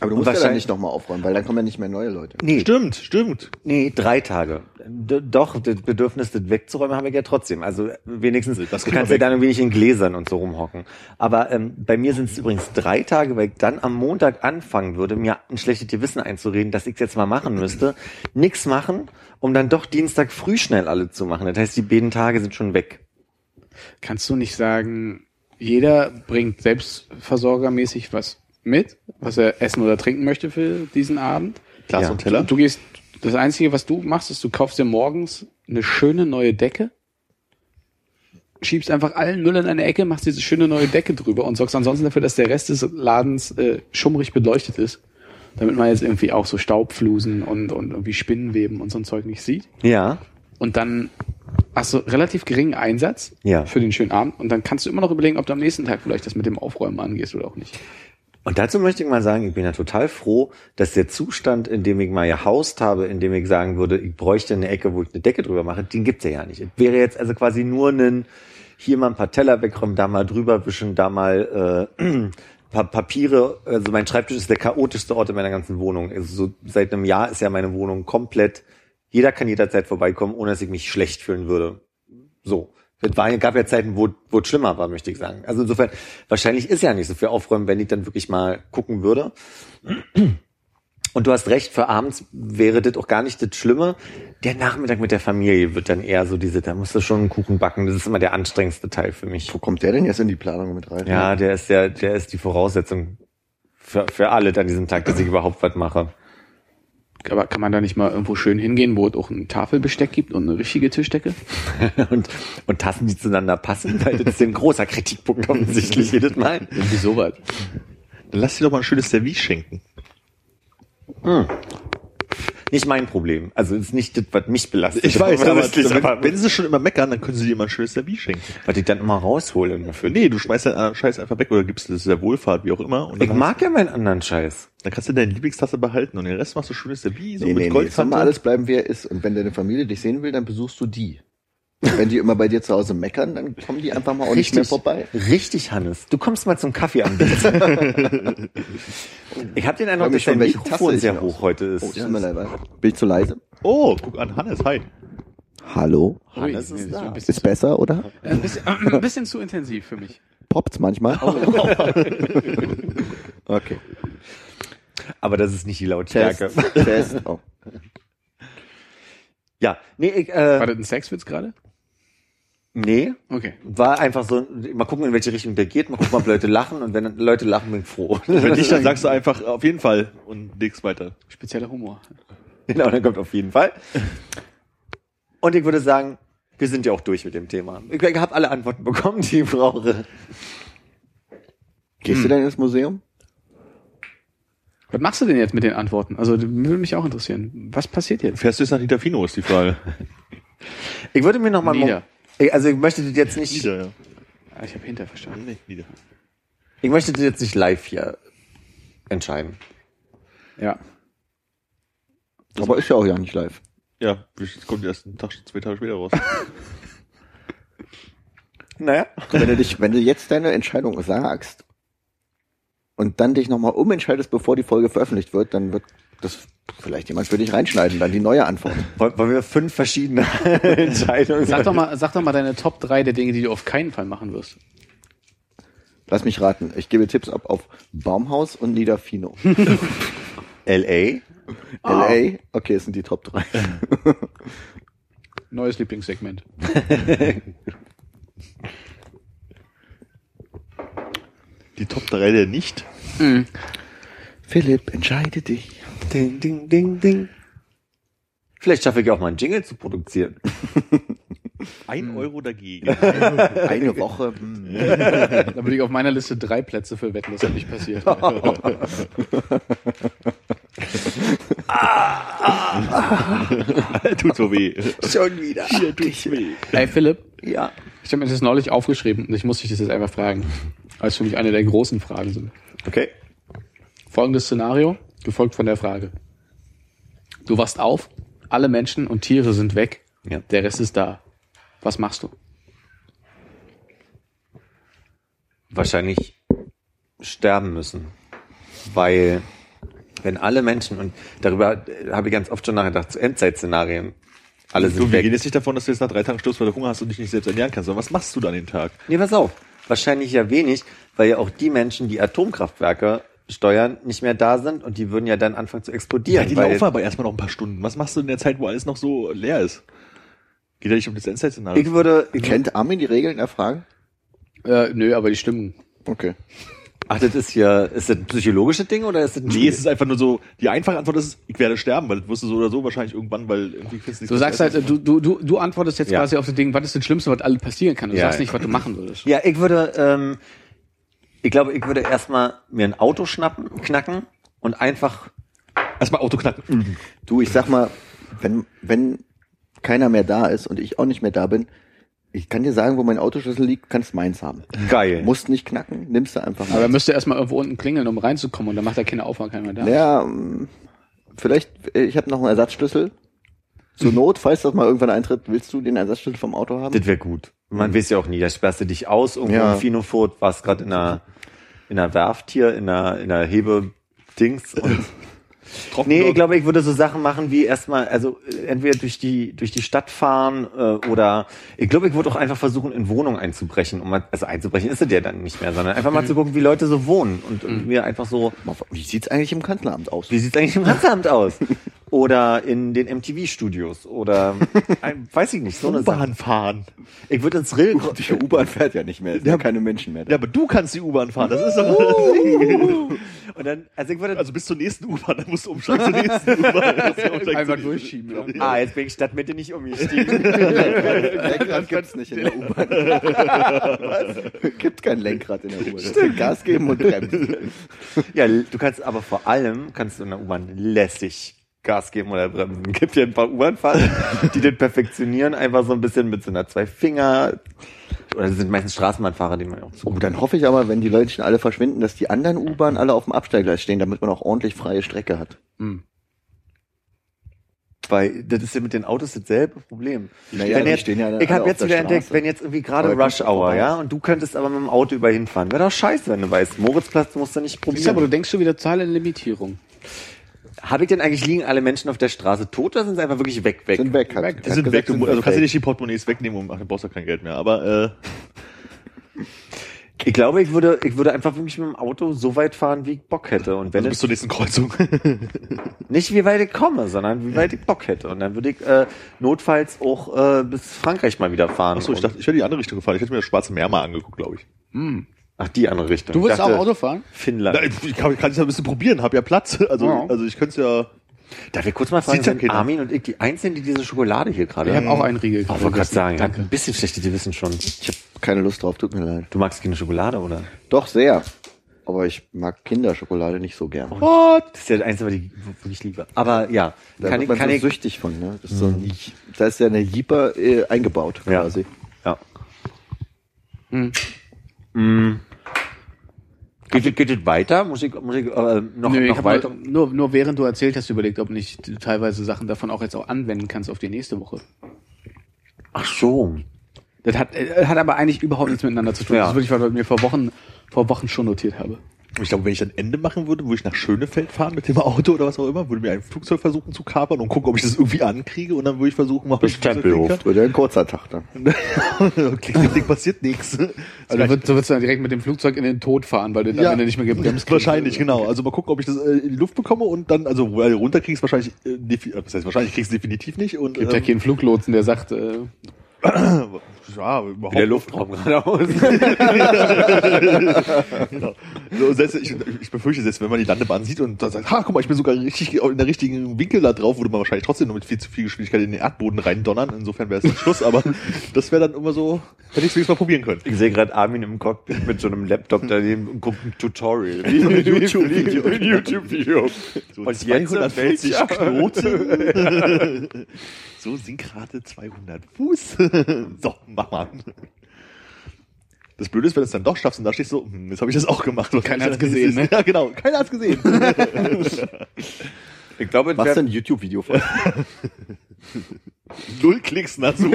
Aber du musst ja dann wahrscheinlich- nicht nochmal aufräumen, weil dann kommen ja nicht mehr neue Leute. Nee, Stimmt, stimmt. nee, drei Tage. D doch, das Bedürfnis, das wegzuräumen, habe ich ja trotzdem. Also wenigstens, Das du kannst ja dann irgendwie nicht in Gläsern und so rumhocken. Aber ähm, bei mir sind es übrigens drei Tage, weil ich dann am Montag anfangen würde, mir ein schlechtes Gewissen einzureden, dass ich jetzt mal machen müsste. Nix machen, um dann doch Dienstag früh schnell alle zu machen. Das heißt, die beiden Tage sind schon weg. Kannst du nicht sagen, jeder bringt selbstversorgermäßig was mit, was er essen oder trinken möchte für diesen Abend? Glas Ja. und Teller. Du gehst, das Einzige, was du machst, ist, du kaufst dir morgens eine schöne neue Decke, schiebst einfach allen Müll in eine Ecke, machst diese schöne neue Decke drüber und sorgst ansonsten dafür, dass der Rest des Ladens äh, schummrig beleuchtet ist. Damit man jetzt irgendwie auch so Staubflusen und, und irgendwie Spinnenweben und so ein Zeug nicht sieht. Ja. Und dann hast du relativ geringen Einsatz Ja. für den schönen Abend und dann kannst du immer noch überlegen, ob du am nächsten Tag vielleicht das mit dem Aufräumen angehst oder auch nicht. Und dazu möchte ich mal sagen, ich bin ja total froh, dass der Zustand, in dem ich mal gehaust habe, in dem ich sagen würde, ich bräuchte eine Ecke, wo ich eine Decke drüber mache, den gibt's ja ja nicht. Es wäre jetzt also quasi nur ein, hier mal ein paar Teller wegräumen, da mal drüber wischen, da mal äh, pa Papiere. Also mein Schreibtisch ist der chaotischste Ort in meiner ganzen Wohnung. Also so seit einem Jahr ist ja meine Wohnung komplett, jeder kann jederzeit vorbeikommen, ohne dass ich mich schlecht fühlen würde. So. Es war, gab ja Zeiten, wo, wo es schlimmer war, möchte ich sagen. Also insofern, wahrscheinlich ist ja nicht so viel Aufräumen, wenn ich dann wirklich mal gucken würde. Und du hast recht, für abends wäre das auch gar nicht das Schlimme. Der Nachmittag mit der Familie wird dann eher so diese, da musst du schon einen Kuchen backen. Das ist immer der anstrengendste Teil für mich. Wo kommt der denn jetzt in die Planung mit rein? Ja, der ist der, der ist die Voraussetzung für, für alle an diesem Tag, dass ich überhaupt was mache. Aber kann man da nicht mal irgendwo schön hingehen, wo es auch ein Tafelbesteck gibt und eine richtige Tischdecke? Und, und Tassen, die zueinander passen, weil das ist ein großer Kritikpunkt offensichtlich jedes Mal. Irgendwie sowas. Dann lass dir doch mal ein schönes Service schenken. Nicht mein Problem. Also ist nicht das, was mich belastet. Ich weiß, aber wenn, wenn sie schon immer meckern, dann können sie dir mal ein schönes Service schenken. was ich dann immer raushole. immer Für Nee, du schmeißt deinen anderen Scheiß einfach weg oder gibst es der Wohlfahrt, wie auch immer. Und Ich mag ja meinen anderen Scheiß. dann kannst du deine Lieblingstasse behalten und den Rest machst du schönes Service, so Nee, mit nee, nee. Goldkante. mal alles bleiben, wie er ist. Und wenn deine Familie dich sehen will, dann besuchst du die. Wenn die immer bei dir zu Hause meckern, dann kommen die einfach mal auch nicht mehr vorbei. Richtig, Hannes. Du kommst mal zum Kaffee anbieten. ich habe den Eindruck, dass dein schon, welche Mikrofon sehr hoch aus- heute ist. Oh, tut mir leid. Bin ich zu leise? Oh, guck an, Hannes, hi. Hallo? Hannes Ui, ist da. Ist besser, oder? ein, bisschen, ein bisschen zu intensiv für mich. Poppt's manchmal? okay. Aber das ist nicht die Test. Lautstärke. Test. Oh. Ja, nee, ich, War äh, das ein Sexwitz gerade? Nee, Okay. war einfach so, mal gucken, in welche Richtung der geht, mal gucken, ob Leute lachen und wenn Leute lachen, bin ich froh. Wenn nicht, dann sagst du einfach auf jeden Fall und legst weiter. Spezieller Humor. Genau, dann kommt auf jeden Fall. Und ich würde sagen, wir sind ja auch durch mit dem Thema. Ich habe alle Antworten bekommen, die ich brauche. Gehst du denn ins Museum? Was machst du denn jetzt mit den Antworten? Also, das würde mich auch interessieren. Was passiert jetzt? Fährst du jetzt nach Nitafino, ist die Frage. Ich würde mir noch mal Nieder. Also ich möchte das jetzt nicht, Nieder, ja. Ah, Ich habe hinter verstanden. Nee, nieder. ich möchte das jetzt nicht live hier entscheiden. Ja. Aber ist ja auch ja nicht live. Ja, es kommt erst einen Tag, zwei Tage später raus. Naja. Wenn du dich, wenn du jetzt deine Entscheidung sagst und dann dich nochmal umentscheidest, bevor die Folge veröffentlicht wird, dann wird das vielleicht jemand für dich reinschneiden, dann die neue Antwort. Wollen wir fünf verschiedene Entscheidungen Sag doch mal, sag doch mal deine Top 3 der Dinge, die du auf keinen Fall machen wirst. Lass mich raten. Ich gebe Tipps ab auf Baumhaus und Niederfino. L.A. LA, okay, es sind die Top 3. Neues Lieblingssegment. Die Top 3 der nicht. Philipp, entscheide dich. Ding, ding, ding, ding. Vielleicht schaffe ich auch mal einen Jingle zu produzieren. Ein Euro dagegen. Eine Woche. hm. Da würde ich auf meiner Liste drei Plätze für wetten, das hat nicht passiert. Tut so weh. Schon wieder. Hier tut's weh. Ey, Philipp, Ja. ich habe mir das neulich aufgeschrieben und ich muss dich das jetzt einfach fragen. Weil es für mich eine der großen Fragen sind. Okay. Folgendes Szenario, gefolgt von der Frage. Du wachst auf, alle Menschen und Tiere sind weg, Ja. der Rest ist da. Was machst du? Wahrscheinlich sterben müssen. Weil, wenn alle Menschen, und darüber habe ich ganz oft schon nachgedacht, zu Endzeitszenarien, alle Du, sind wir weg. gehen jetzt nicht davon, dass du jetzt nach drei Tagen stirbst, weil du Hunger hast und dich nicht selbst ernähren kannst. Sondern was machst du dann den Tag? Nee, pass auf. Wahrscheinlich ja wenig, weil ja auch die Menschen, die Atomkraftwerke steuern, nicht mehr da sind und die würden ja dann anfangen zu Ja, explodieren. die weil laufen aber erstmal noch ein paar Stunden. Was machst du in der Zeit, wo alles noch so leer ist? Geht ja nicht um das Endzeit-Szenario. ich würde, ich Kennt Armin die Regeln der Frage? Äh, nö, aber die stimmen. Okay. ach, das ist hier, ist das ein psychologisches Ding oder ist das ein Nee, es ist einfach nur so, die einfache Antwort ist, ich werde sterben, weil das wirst du so oder so wahrscheinlich irgendwann, weil irgendwie findest Du sagst halt, äh, du, du, du, du antwortest jetzt Ja. quasi auf das Ding, was ist das Schlimmste, was alle passieren kann. Du Ja, sagst ja. nicht, was du machen würdest. Ja, ich würde, ähm, ich glaube, ich würde erstmal mir ein Auto schnappen, knacken und einfach, erstmal Auto knacken. Du, ich sag mal, wenn, wenn keiner mehr da ist und ich auch nicht mehr da bin, ich kann dir sagen, wo mein Autoschlüssel liegt, kannst meins haben. Geil. Musst nicht knacken, nimmst du einfach Aber er mal. müsste erstmal irgendwo unten klingeln, um reinzukommen und dann macht er keine Aufwand, keiner mehr da. Ja, ähm, vielleicht, äh, ich habe noch einen Ersatzschlüssel. Zur Not, falls das mal irgendwann eintritt, willst du den Ersatzschlüssel vom Auto haben? Das wäre gut. Man weiß ja auch nie, da sperrst du dich aus, irgendwo Ja. im Finofurt, warst gerade in einer, in einer Werft hier, in einer, in einer Hebe-Dings und Nee, ich glaube, ich würde so Sachen machen wie erstmal, also äh, entweder durch die durch die Stadt fahren äh, oder ich glaube, ich würde auch einfach versuchen, in Wohnungen einzubrechen, um mal, also einzubrechen ist es ja dann nicht mehr, sondern einfach mal zu gucken, wie Leute so wohnen und, und mir einfach so, Wie sieht's eigentlich im Kanzleramt aus? wie sieht's eigentlich im Kanzleramt aus? Oder in den MTV-Studios oder ein, weiß ich nicht, so eine. U-Bahn fahren. Ich würde ins Rill Die U-Bahn fährt ja nicht mehr, es sind ja keine Menschen mehr da. Ja, aber du kannst die U-Bahn fahren. Das ist doch das Ding. und dann, also ich würde Also bis zur nächsten U-Bahn, dann musst du umsteigen zur nächsten U-Bahn. Ja Einfach durchschieben. Ja. Ah, jetzt bin ich Stadtmitte nicht umgestiegen. Lenkrad gibt's nicht in der U-Bahn. Was? Gibt kein Lenkrad in der U-Bahn. Das ist Gas geben und bremsen. Ja, du kannst aber vor allem, kannst du in der U-Bahn lässig Gas geben oder bremsen. Gibt ja ein paar U-Bahn-Fahrer, die das perfektionieren, einfach so ein bisschen mit so einer zwei Finger. Oder das sind meistens Straßenbahnfahrer, die man auch zu. Oh, dann hoffe ich aber, wenn die Leute schon alle verschwinden, dass die anderen U-Bahnen alle auf dem Abstellgleis stehen, damit man auch ordentlich freie Strecke hat. Weil das ist ja mit den Autos dasselbe Problem. Naja, wenn die jetzt, stehen ja ich habe jetzt wieder der entdeckt, wenn jetzt irgendwie gerade Rush Hour, ja, und du könntest aber mit dem Auto über hinfahren. Wäre doch scheiße, wenn du weißt, Moritzplatz musst du nicht Siehst du, aber du probieren. denkst schon wieder Zahlenlimitierung. Habe ich denn eigentlich liegen alle Menschen auf der Straße tot oder sind sie einfach wirklich weg, weg? Sind weg. Hat, Weg. Die sind gesagt, weg. Du, sind also kannst du nicht die Portemonnaies wegnehmen, um, ach, du brauchst ja kein Geld mehr. Aber äh, Ich glaube, ich würde, ich würde einfach wirklich mit dem Auto so weit fahren, wie ich Bock hätte. Und wenn also bis zur nächsten Kreuzung. nicht wie weit ich komme, sondern wie weit ich Bock hätte. Und dann würde ich äh, notfalls auch äh, bis Frankreich mal wieder fahren. Achso, ich Und- dachte, ich hätte die andere Richtung gefahren. Ich hätte mir das Schwarze Meer mal angeguckt, glaube ich. Ach die andere Richtung. Du willst dachte, auch Auto fahren? Finnland. Na, ich kann, ich kann es ja ein bisschen probieren, hab ja Platz. Also, Ja. also ich könnte es ja. Darf ich kurz mal fragen, ja sind keiner. Armin und ich die Einzigen, die diese Schokolade hier gerade Ich habe auch einen Riegel. Oh, ich wollte gerade sagen, ja, Danke. ein bisschen schlechte, die wissen schon. Ich habe keine Lust drauf, tut mir leid. Du magst keine Schokolade, oder? Doch, sehr. Aber ich mag Kinderschokolade nicht so gern. What? Das ist ja das Einzige, was ich wirklich liebe. Aber ja, Da kann wird ich, man kann so ich, süchtig von, ne? Das ist so ein, da ist ja eine Jeeper äh, eingebaut, Ja. quasi. ja. Mm. Geht, es- geht es weiter? Muss ich, muss ich äh, noch, Nö, ich noch habe weiter? nur, nur während du erzählt hast, überlegt, ob nicht teilweise Sachen davon auch jetzt auch anwenden kannst auf die nächste Woche. Ach so. Das hat, äh, hat aber eigentlich überhaupt nichts miteinander zu tun. Ja. Das ist wirklich, was ich mir vor Wochen, vor Wochen schon notiert habe. Ich glaube, wenn ich ein Ende machen würde, würde ich nach Schönefeld fahren mit dem Auto oder was auch immer, würde mir ein Flugzeug versuchen zu kapern und gucken, ob ich das irgendwie ankriege und dann würde ich versuchen, mal Bis Tempelhof. Das wird ja ein kurzer Tag dann. Klick, passiert nichts. Also wird, so wirst du dann direkt mit dem Flugzeug in den Tod fahren, weil du dann am Ende nicht mehr gebremst kriegst. Wahrscheinlich, genau. Also mal gucken, ob ich das äh, in die Luft bekomme und dann, also weil runter kriegst wahrscheinlich, äh, defi- äh, was heißt wahrscheinlich kriegst du definitiv nicht und Gibt ja ähm, keinen Fluglotsen, der sagt, äh, ja, überhaupt Wie der Luftraum geradeaus. genau. so, selbst, ich, ich befürchte, selbst wenn man die Landebahn sieht und dann sagt, ha, guck mal, ich bin sogar richtig in der richtigen Winkel da drauf, würde man wahrscheinlich trotzdem nur mit viel zu viel Geschwindigkeit in den Erdboden reindonnern. Insofern wäre es ein Schluss, aber das wäre dann immer so, hätte ich es wenigstens mal probieren können. Ich sehe gerade Armin im Cockpit mit so einem Laptop daneben und guckt ein Tutorial. Wie ein YouTube-Video. YouTube-Video. So Und jetzt 240 welcher? Knoten. so sind gerade 200 Fuß. so, mach mal. Das Blöde ist, wenn du es dann doch schaffst und da stehst du so, hm, jetzt habe ich das auch gemacht. Keiner kann hat's gesehen, ne? Ja, genau, keiner hat's gesehen. Ich glaube, wär- denn ein YouTube-Video von? Null Klicks so.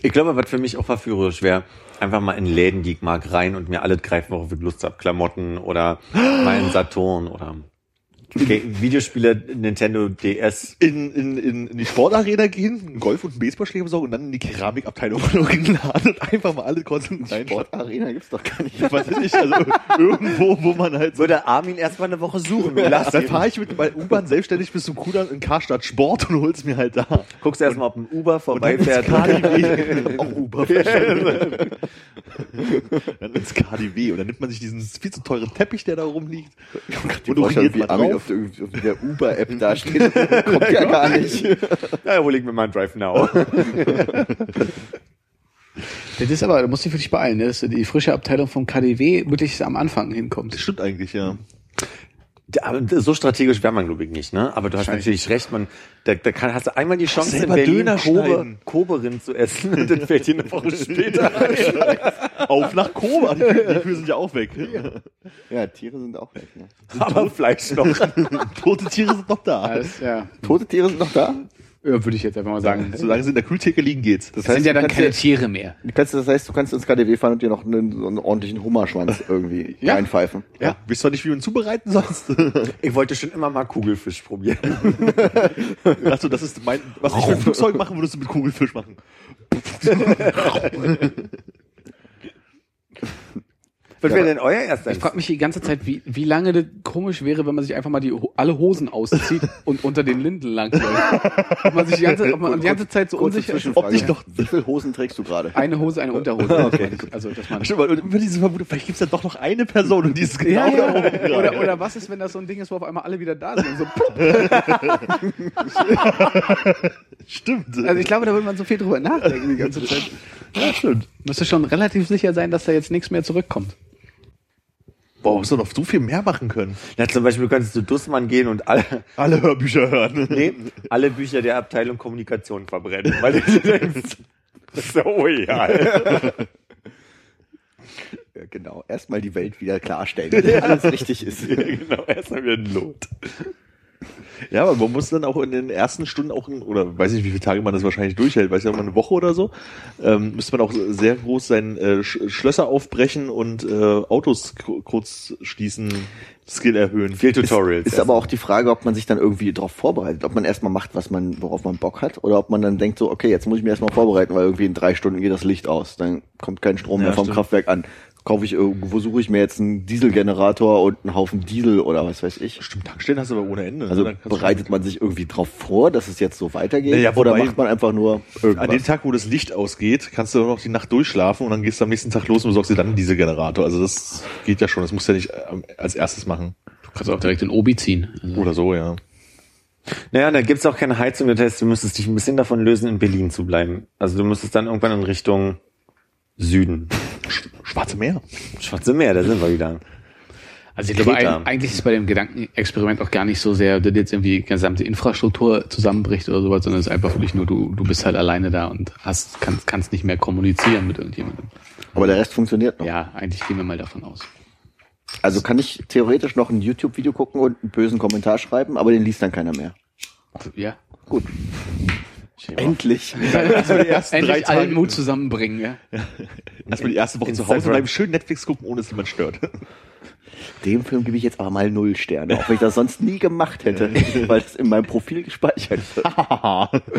Ich glaube, was für mich auch verführerisch wäre, einfach mal in Läden, die ich mag, rein und mir alles greifen, worauf ich Lust habe. Klamotten oder in Saturn oder Ga- Videospiele, Nintendo DS. in, in, in, in die Sportarena gehen, einen Golf- und einen Baseballschläger besorgen und dann in die Keramikabteilung von irgendeinem Laden und einfach mal alle Konsolen reinschauen. Sportarena gibt's doch gar nicht. Ich weiß nicht, also irgendwo, wo man halt so Würde Armin erstmal eine Woche suchen. lass dann fahre ich mit meinem U-Bahn selbstständig bis zum Kudamm in Karstadt Sport und hol's mir halt da. Guckst du erstmal, ob ein Uber Und dann ins vorbeifährt. KDW. Auch Uber. dann ins KDW. Und dann nimmt man sich diesen viel zu teuren Teppich, der da rumliegt. Und uriniert Armin drauf. Auf der, auf der Uber-App da steht. Kommt ja gar nicht. Ja, hol ich mir mal einen Drive Now. das ist aber, da musst du dich wirklich beeilen, ne? dass die frische Abteilung vom KDW wirklich am Anfang hinkommt. Das stimmt eigentlich, ja. Ja, aber so strategisch wäre man, glaube ich, nicht, ne? Aber du hast natürlich recht, man, da, da kann, hast du einmal die Chance, in selber Berlin Döner Kobe. Koberin zu essen und dann fällt dir eine Woche später ein. Auf nach Koma. Die, Kühe- die Kühe sind ja auch weg. Ja, Tiere sind auch weg. Ne? Aber Fleisch noch. Tote Tiere sind noch da. Alles, ja. Tote Tiere sind noch da? Ja, würde ich jetzt einfach mal sagen. Solange sie in der Kühltheke liegen, geht's. Das Das sind ja dann keine Tiere mehr. Du kannst, das heißt, du kannst ins KDW fahren und dir noch einen, so einen ordentlichen Hummerschwanz irgendwie Ja. reinpfeifen. Ja. Wisst zwar nicht, wie man ihn zubereiten sonst. Ich wollte schon immer mal Kugelfisch probieren. Achso, das ist mein, was ich mit Flugzeug machen, würdest du mit Kugelfisch machen. Was wäre denn euer erster? Ich frage mich die ganze Zeit, wie, wie lange das komisch wäre, wenn man sich einfach mal die alle Hosen auszieht und unter den Linden langläuft. Ob man sich die ganze, ob man die ganze Zeit so Kurze unsicher ist. Ob nicht noch- Wie viele Hosen trägst du gerade? Eine Hose, eine Unterhose. okay. Also, dass man, Stimmt, und über diese Vermutung, vielleicht gibt's ja doch noch eine Person und die ist genau ja, da ja. oben. Oder, oder was ist, wenn das so ein Ding ist, wo auf einmal alle wieder da sind? Und so, plupp. Stimmt. also ich glaube, da würde man so viel drüber nachdenken die ganze Zeit. ja, stimmt. Müsste schon relativ sicher sein, dass da jetzt nichts mehr zurückkommt. Boah, du noch so viel mehr machen können. Ja, zum Beispiel könntest du Dussmann gehen und alle, Alle Hörbücher hören. nee, alle Bücher der Abteilung Kommunikation verbrennen. Weil du denkst, so, ja. Ja, genau. Erstmal die Welt wieder klarstellen, dass alles richtig ist. genau, erstmal wieder ein Lot. Ja, aber man muss dann auch in den ersten Stunden auch, oder weiß nicht, wie viele Tage man das wahrscheinlich durchhält, weiß ja mal eine Woche oder so, ähm, müsste man auch sehr groß sein äh, Sch Schlösser aufbrechen und äh, Autos ku- kurz schließen, Skill erhöhen. Viel Tutorials. Ist aber auch die Frage, ob man sich dann irgendwie darauf vorbereitet, ob man erstmal macht, was man, worauf man Bock hat, oder ob man dann denkt so, okay, jetzt muss ich mich erstmal vorbereiten, weil irgendwie in drei Stunden geht das Licht aus, dann kommt kein Strom Ja, mehr vom stimmt. Kraftwerk an. Kaufe ich irgendwo, suche ich mir jetzt einen Dieselgenerator und einen Haufen Diesel oder was weiß ich. Stimmt, Tankstellen hast du aber ohne Ende. Also du- bereitet man sich irgendwie drauf vor, dass es jetzt so weitergeht, Naja, oder macht man einfach nur An dem irgendwas? Tag, wo das Licht ausgeht, kannst du noch die Nacht durchschlafen und dann gehst du am nächsten Tag los und besorgst dir dann diese Generator. Also das geht ja schon. Das musst du ja nicht ähm, als erstes machen. Du kannst auch direkt in Obi ziehen. Also, Oder so, ja. Naja, da gibt's auch keine Heizung. Das heißt, du müsstest dich ein bisschen davon lösen, in Berlin zu bleiben. Also du müsstest dann irgendwann in Richtung Süden. Schwarze Meer. Schwarze Meer, da sind wir wieder. Also ich glaube, Kreta. ein, eigentlich ist bei dem Gedankenexperiment auch gar nicht so sehr, dass jetzt irgendwie die gesamte Infrastruktur zusammenbricht oder sowas, sondern es ist einfach wirklich nur, du, du bist halt alleine da und hast, kannst, kannst nicht mehr kommunizieren mit irgendjemandem. Aber der Rest funktioniert noch. Ja, eigentlich gehen wir mal davon aus. Also kann ich theoretisch noch ein YouTube-Video gucken und einen bösen Kommentar schreiben, aber den liest dann keiner mehr. Ja. Gut. Endlich. Also die ersten drei Endlich allen Tage, Mut zusammenbringen, ja. erstmal die erste Woche zu Instagram. Hause bleiben, schön Netflix gucken, ohne dass jemand stört. Dem Film gebe ich jetzt aber mal null Sterne, auch wenn ich das sonst nie gemacht hätte, weil es in meinem Profil gespeichert wird.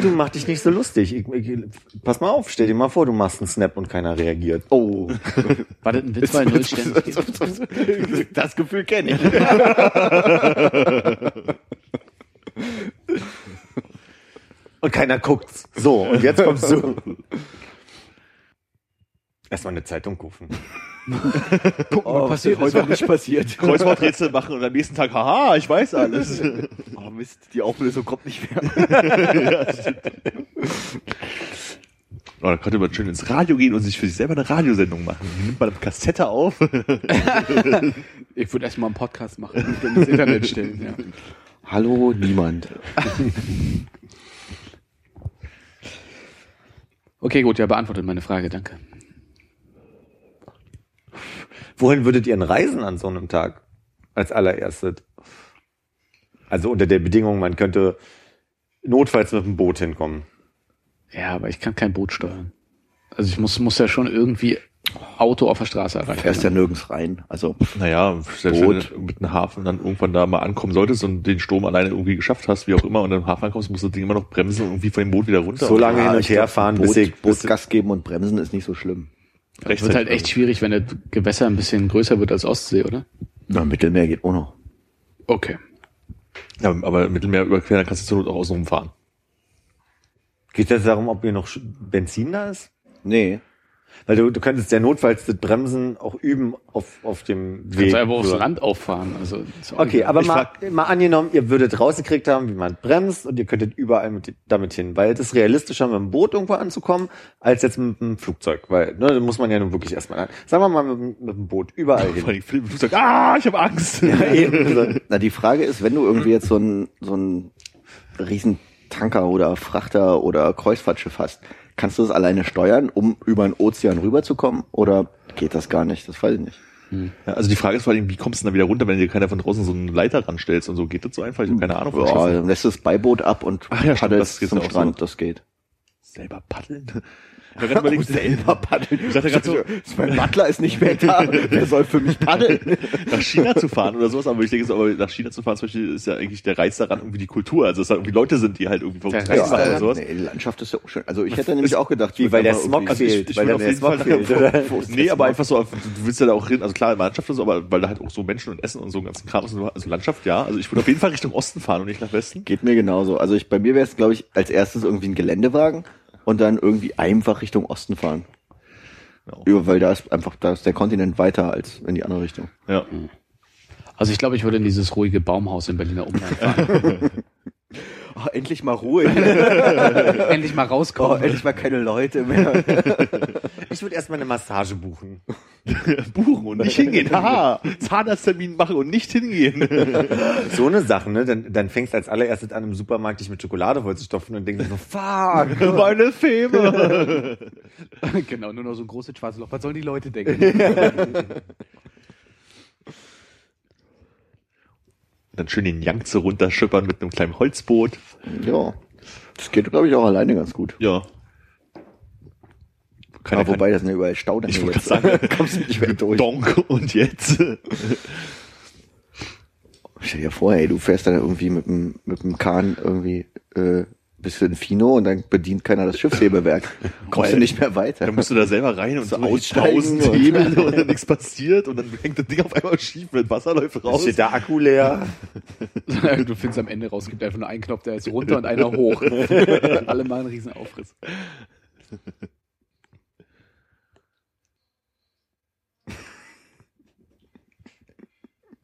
Du mach dich nicht so lustig. Ich, ich, pass mal auf, stell dir mal vor, du machst einen Snap und keiner reagiert. Oh, War das ein Witz, weil null Sterne gibt? das Gefühl kenne ich. Und keiner guckt's. So, und jetzt kommst du. Erstmal eine Zeitung kaufen. Guck mal, passiert heute noch nicht passiert. Kreuzworträtsel machen und am nächsten Tag, haha, ich weiß alles. Oh Mist, die Auflösung kommt nicht mehr. Oh, dann könnte man schön ins Radio gehen und sich für sich selber eine Radiosendung machen. Die nimmt man eine Kassette auf. Ich würde erstmal einen Podcast machen und dann ins Internet stellen, ja. Hallo, niemand. Okay, gut, ja, beantwortet meine Frage, danke. Wohin würdet ihr denn reisen an so einem Tag? Als allererstes. Also unter der Bedingung, man könnte notfalls mit dem Boot hinkommen. Ja, aber ich kann kein Boot steuern. Also ich muss, muss ja schon irgendwie Auto auf der Straße erreichen. Fährst ja nirgends rein. Also, Naja, selbst Boot. wenn du mit einem Hafen dann irgendwann da mal ankommen solltest und den Sturm alleine irgendwie geschafft hast, wie auch immer, und dann im Hafen ankommst, musst du das Ding immer noch bremsen und irgendwie von dem Boot wieder runter. So lange ja, hin und ich her fahren, Boot, bis bis Boot Gas geben und bremsen ist nicht so schlimm. Es wird halt echt schwierig, wenn das Gewässer ein bisschen größer wird als Ostsee, oder? Na, Mittelmeer geht auch noch. Okay. Ja, aber Mittelmeer überqueren, dann kannst du zur Not auch außen rumfahren. Geht es darum, ob hier noch Benzin da ist? Nee. Weil du, du könntest ja notfalls das Bremsen auch üben auf, auf dem Weg. Kannst du einfach aufs So. Land auffahren. Also, Okay, aber mal, mal angenommen, ihr würdet rausgekriegt haben, wie man bremst und ihr könntet überall mit, damit hin, weil es ist realistischer, mit dem Boot irgendwo anzukommen, als jetzt mit dem Flugzeug, weil, ne, da muss man ja nun wirklich erstmal, an. sagen wir mal mit, dem- mit dem Boot überall Vor hin. allem Philipp, du sagst, ah, ich habe Angst. Eben. Na, die Frage ist, wenn du irgendwie jetzt so ein, so ein riesen Tanker oder Frachter oder Kreuzfahrtschiff hast, kannst du das alleine steuern, um über den Ozean rüberzukommen? Oder geht das gar nicht? Das weiß ich nicht. Ja, also die Frage ist vor allem, wie kommst du denn da wieder runter, wenn dir keiner von draußen so einen Leiter ranstellst und so? Geht das so einfach? Ich habe keine Ahnung. Ja, dann lässt das Beiboot ab und Ach ja, stimmt, das geht zum auch so. Strand. Das geht. Selber paddeln? Ich hab grad überlegt, selber paddeln. Ich dachte gerade so, mein Butler ist nicht mehr da. Wer soll für mich paddeln? nach China zu fahren oder sowas, aber ich denke, so, aber nach China zu fahren zum Beispiel ist ja eigentlich der Reiz daran irgendwie die Kultur. Also dass da irgendwie Leute sind, die halt irgendwie Der Reisen machen daran? oder sowas. nee, die Landschaft ist ja auch schön. Also ich hätte nämlich auch gedacht, Wie, weil der Smog irgendwie- fehlt, ich weil dann auf der jeden Smog fehlt, oder? Ist der Nee, aber einfach so, du willst ja da auch hin, also klar, Landschaft und so, aber weil da halt auch so Menschen und Essen und so einen ganzen Kram ist, also Landschaft, ja. Also ich würde auf jeden Fall Richtung Osten fahren und nicht nach Westen. Geht mir genauso. Also ich, bei mir wäre es, glaube ich, als erstes irgendwie ein Geländewagen und dann irgendwie einfach Richtung Osten fahren. Ja, weil da ist einfach, da ist der Kontinent weiter als in die andere Richtung. Ja. also ich glaube, ich würde in dieses ruhige Baumhaus im Berliner Umland fahren. Oh, endlich mal Ruhe. Endlich mal oh, rauskommen. endlich mal keine Leute mehr. Ich würde erstmal eine Massage buchen. Buchen und nicht hingehen. Haha, Zahnarzttermin machen und nicht hingehen. So eine Sache, ne? Dann, dann fängst du als allererstes an, im Supermarkt dich mit Schokolade vollzustopfen und denkst so, fuck. Meine Feme. genau, nur noch so ein großes schwarzes Loch. Was sollen die Leute denken? Dann schön den Yangtze runterschippern mit einem kleinen Holzboot. ja. Das geht, glaube ich, auch alleine ganz gut. Ja. Keiner Aber wobei, das sind ja überall Ich Staudämme wollte jetzt. sagen, kommst du nicht mehr durch. Donk und jetzt. Stell dir vor, ey, du fährst dann irgendwie mit dem, mit dem Kahn irgendwie, äh, bis in Fino und dann bedient keiner das Schiffshebewerk. Kommst du nicht mehr weiter. Dann musst du da selber rein und So aussteigen tausend und- Hebel und dann nichts passiert und dann hängt das Ding auf einmal schief, wenn Wasser läuft raus. Steht der Akku leer? du findest am Ende raus, es gibt einfach nur einen Knopf, der ist runter und einer hoch. Alle mal einen riesen Aufriss.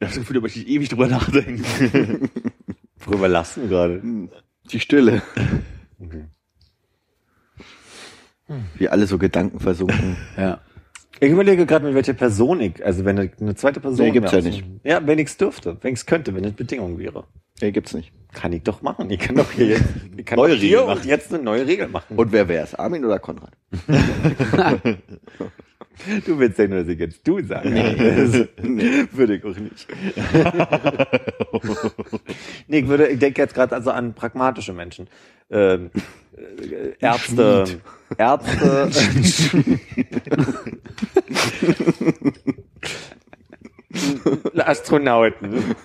Ich hab das Gefühl, da möchte ich ewig drüber nachdenken. Worüber lassen gerade? Die Stille. Wie alle so Gedanken versunken. Ja. Ich überlege gerade, mit welcher Person ich, also wenn eine, zweite Person. Nee, gibt's ja aussuchen- Ja, wenn ich's dürfte, wenn ich's könnte, wenn es Bedingung wäre. Nee, gibt's nicht. Kann ich doch machen. Ich kann doch hier jetzt, ich kann Neue doch hier Regel und machen. jetzt eine neue Regel machen. Und wer wär's? Armin oder Konrad? du willst ja nur, dass ich jetzt du sage. Das würde ich auch nicht. nee, ich würde, ich denke jetzt gerade also an pragmatische Menschen. Ähm, äh, Ärzte, Ärzte, Astronauten,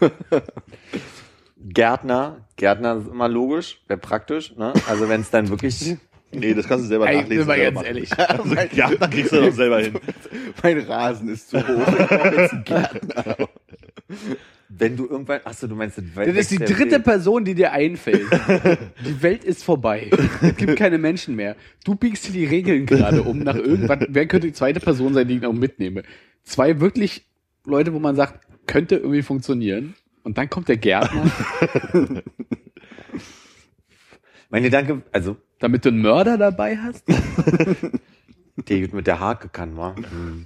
Gärtner, Gärtner ist immer logisch, wäre praktisch, ne? Also wenn es dann wirklich Nee, das kannst du selber Ey, nachlesen. sind wir ganz machen. ehrlich. Also, ja, da kriegst du doch selber hin. Mein Rasen ist zu hoch. Ich brauche jetzt einen Gärtner. Wenn du irgendwann, ach so, du meinst, Das ist die dritte Person, die dir einfällt. Die Welt ist vorbei. Es gibt keine Menschen mehr. Du biegst hier die Regeln gerade um nach irgendwann. Wer könnte die zweite Person sein, die ich noch mitnehme? Zwei wirklich Leute, wo man sagt, könnte irgendwie funktionieren. Und dann kommt der Gärtner, Mein Gedanke, also, damit du einen Mörder dabei hast. der gut mit der Hake kann, wa? Hm.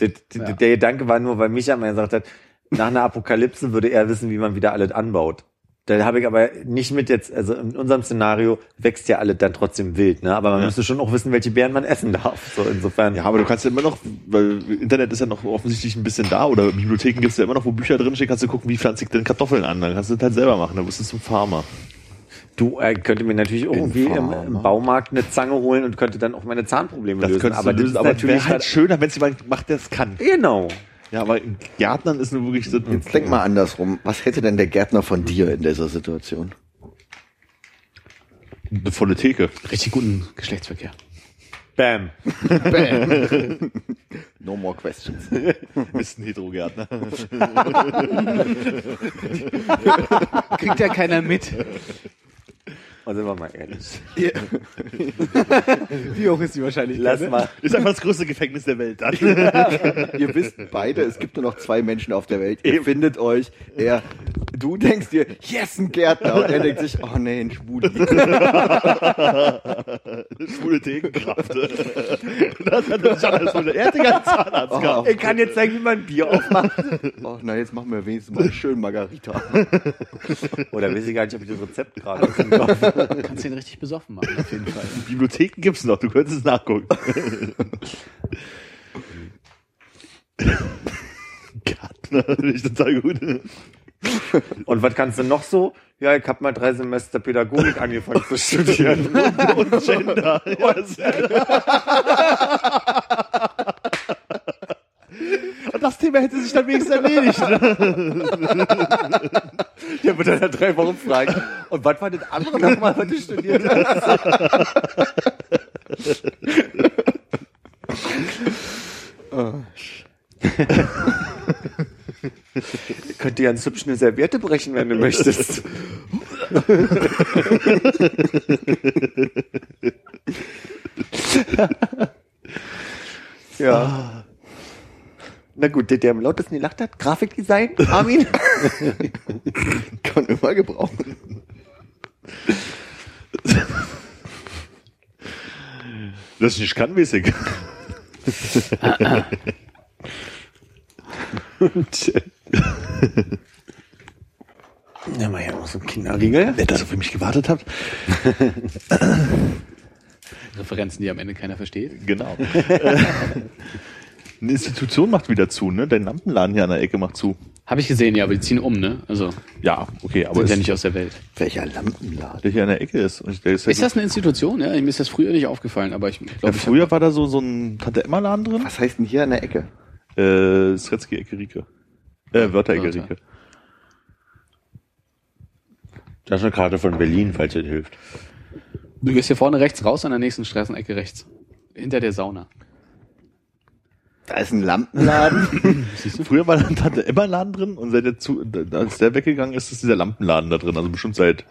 Der, der, Ja. der Gedanke war nur, weil Micha mal gesagt hat, nach einer Apokalypse würde er wissen, wie man wieder alles anbaut. Da habe ich aber nicht mit jetzt, also in unserem Szenario wächst ja alles dann trotzdem wild, ne? Aber man müsste schon auch wissen, welche Beeren man essen darf. So insofern. Ja, aber du kannst ja immer noch, weil Internet ist ja noch offensichtlich ein bisschen da oder Bibliotheken gibt's ja immer noch, wo Bücher drinstehen, kannst du gucken, wie pflanze ich denn Kartoffeln an. Dann kannst du das halt selber machen, dann bist du zum Farmer. Du äh, könnte mir natürlich auch irgendwie im, im Baumarkt eine Zange holen und könnte dann auch meine Zahnprobleme Das lösen. aber du lösen, das ist aber natürlich wäre halt schöner, wenn es jemand macht, der es kann. genau. Ja, aber Gärtnern ist nur wirklich so, Jetzt denk mal andersrum. Was hätte denn der Gärtner von dir in dieser Situation? eine volle Theke. Richtig guten Geschlechtsverkehr. Bam. No more questions. Ist ein Heterogärtner. Kriegt ja keiner mit. Und sind wir mal ehrlich. Wie hoch ist die Wahrscheinlichkeit? Lass mal. Ist einfach das größte Gefängnis der Welt. Dann. Ihr wisst beide, es gibt nur noch zwei Menschen auf der Welt. Ihr findet euch. Er, du denkst dir, yes, ein Gärtner. Und er denkt sich, oh nee, ein Schwuli. Schwule Degenkraft. Das hat er der Er hat die ganze Zahnarzt Oh, gehabt. Ich kann jetzt zeigen, wie man Bier aufmacht. oh, na, jetzt machen wir wenigstens mal schön Margarita. Oder weiß ich gar nicht, ob ich das Rezept gerade Kopf Kannst den richtig besoffen machen, auf jeden Fall. Bibliotheken gibt's noch, du könntest es nachgucken. Gärtner, finde ich total gut. Und was kannst du noch so? Ja, ich habe mal drei Semester Pädagogik angefangen zu studieren. Und Gender. Ja, das- Und das Thema hätte sich dann wenigstens erledigt. Ne? Der wird dann nach drei Wochen fragen. Und was war das andere nochmal, was du studiert hast? Ich könnte ganz hübsch eine Serviette brechen, wenn du möchtest. ja. Na gut, der, der am lautesten gelacht hat, Grafikdesign, Armin. Kann man immer gebrauchen. Das ich nicht kann, weiß ich. Ja, mal hier noch so ein Kinderriegel. Nett, dass ihr für mich gewartet habt. Referenzen, die am Ende keiner versteht. Genau. Äh, Eine Institution macht wieder zu, ne? Dein Lampenladen hier an der Ecke macht zu. Habe ich gesehen, ja, aber die ziehen um, ne? Also, Ja, okay, aber sind ist, ja nicht aus der Welt. Welcher Lampenladen? der hier an der Ecke ist. Und der ist, ja Ist das eine Institution? Ja, mir ist das früher nicht aufgefallen, aber ich ja, glaube, ich früher war da so, so ein Tante-Emma-Laden drin. Was heißt denn hier an der Ecke? Äh, Sretzky-Ecke Rieke. Äh, Wörter. Rieke. Das ist eine Karte von Berlin, falls das hilft. Du gehst hier vorne rechts raus, an der nächsten Straßenecke rechts. Hinter der Sauna. Da ist ein Lampenladen. Früher war da ein Tante-Emma-Laden drin und seit der zu, als der weggegangen ist, ist dieser Lampenladen da drin. Also bestimmt seit,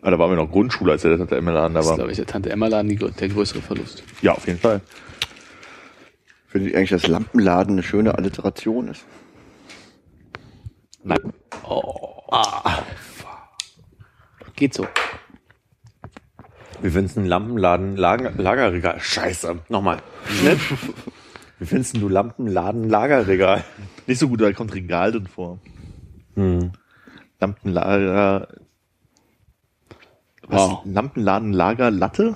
ah, da waren wir noch Grundschule, als der Tante-Emma-Laden da Das ist, war. glaube ich, der Tante Emma-Laden die, grö- der größere Verlust. Ja, auf jeden Fall. Finde ich eigentlich, dass Lampenladen eine schöne Alliteration ist. Nein. Geht so. Wie findest du einen Lampenladen, Lager, Lagerregal? Scheiße. Nochmal. Wie findest du Lampenladen, Lagerregal? Nicht so gut, da kommt Regal drin vor. Hm. Lampenlager. Was? Wow. Lampenladen Lager Latte?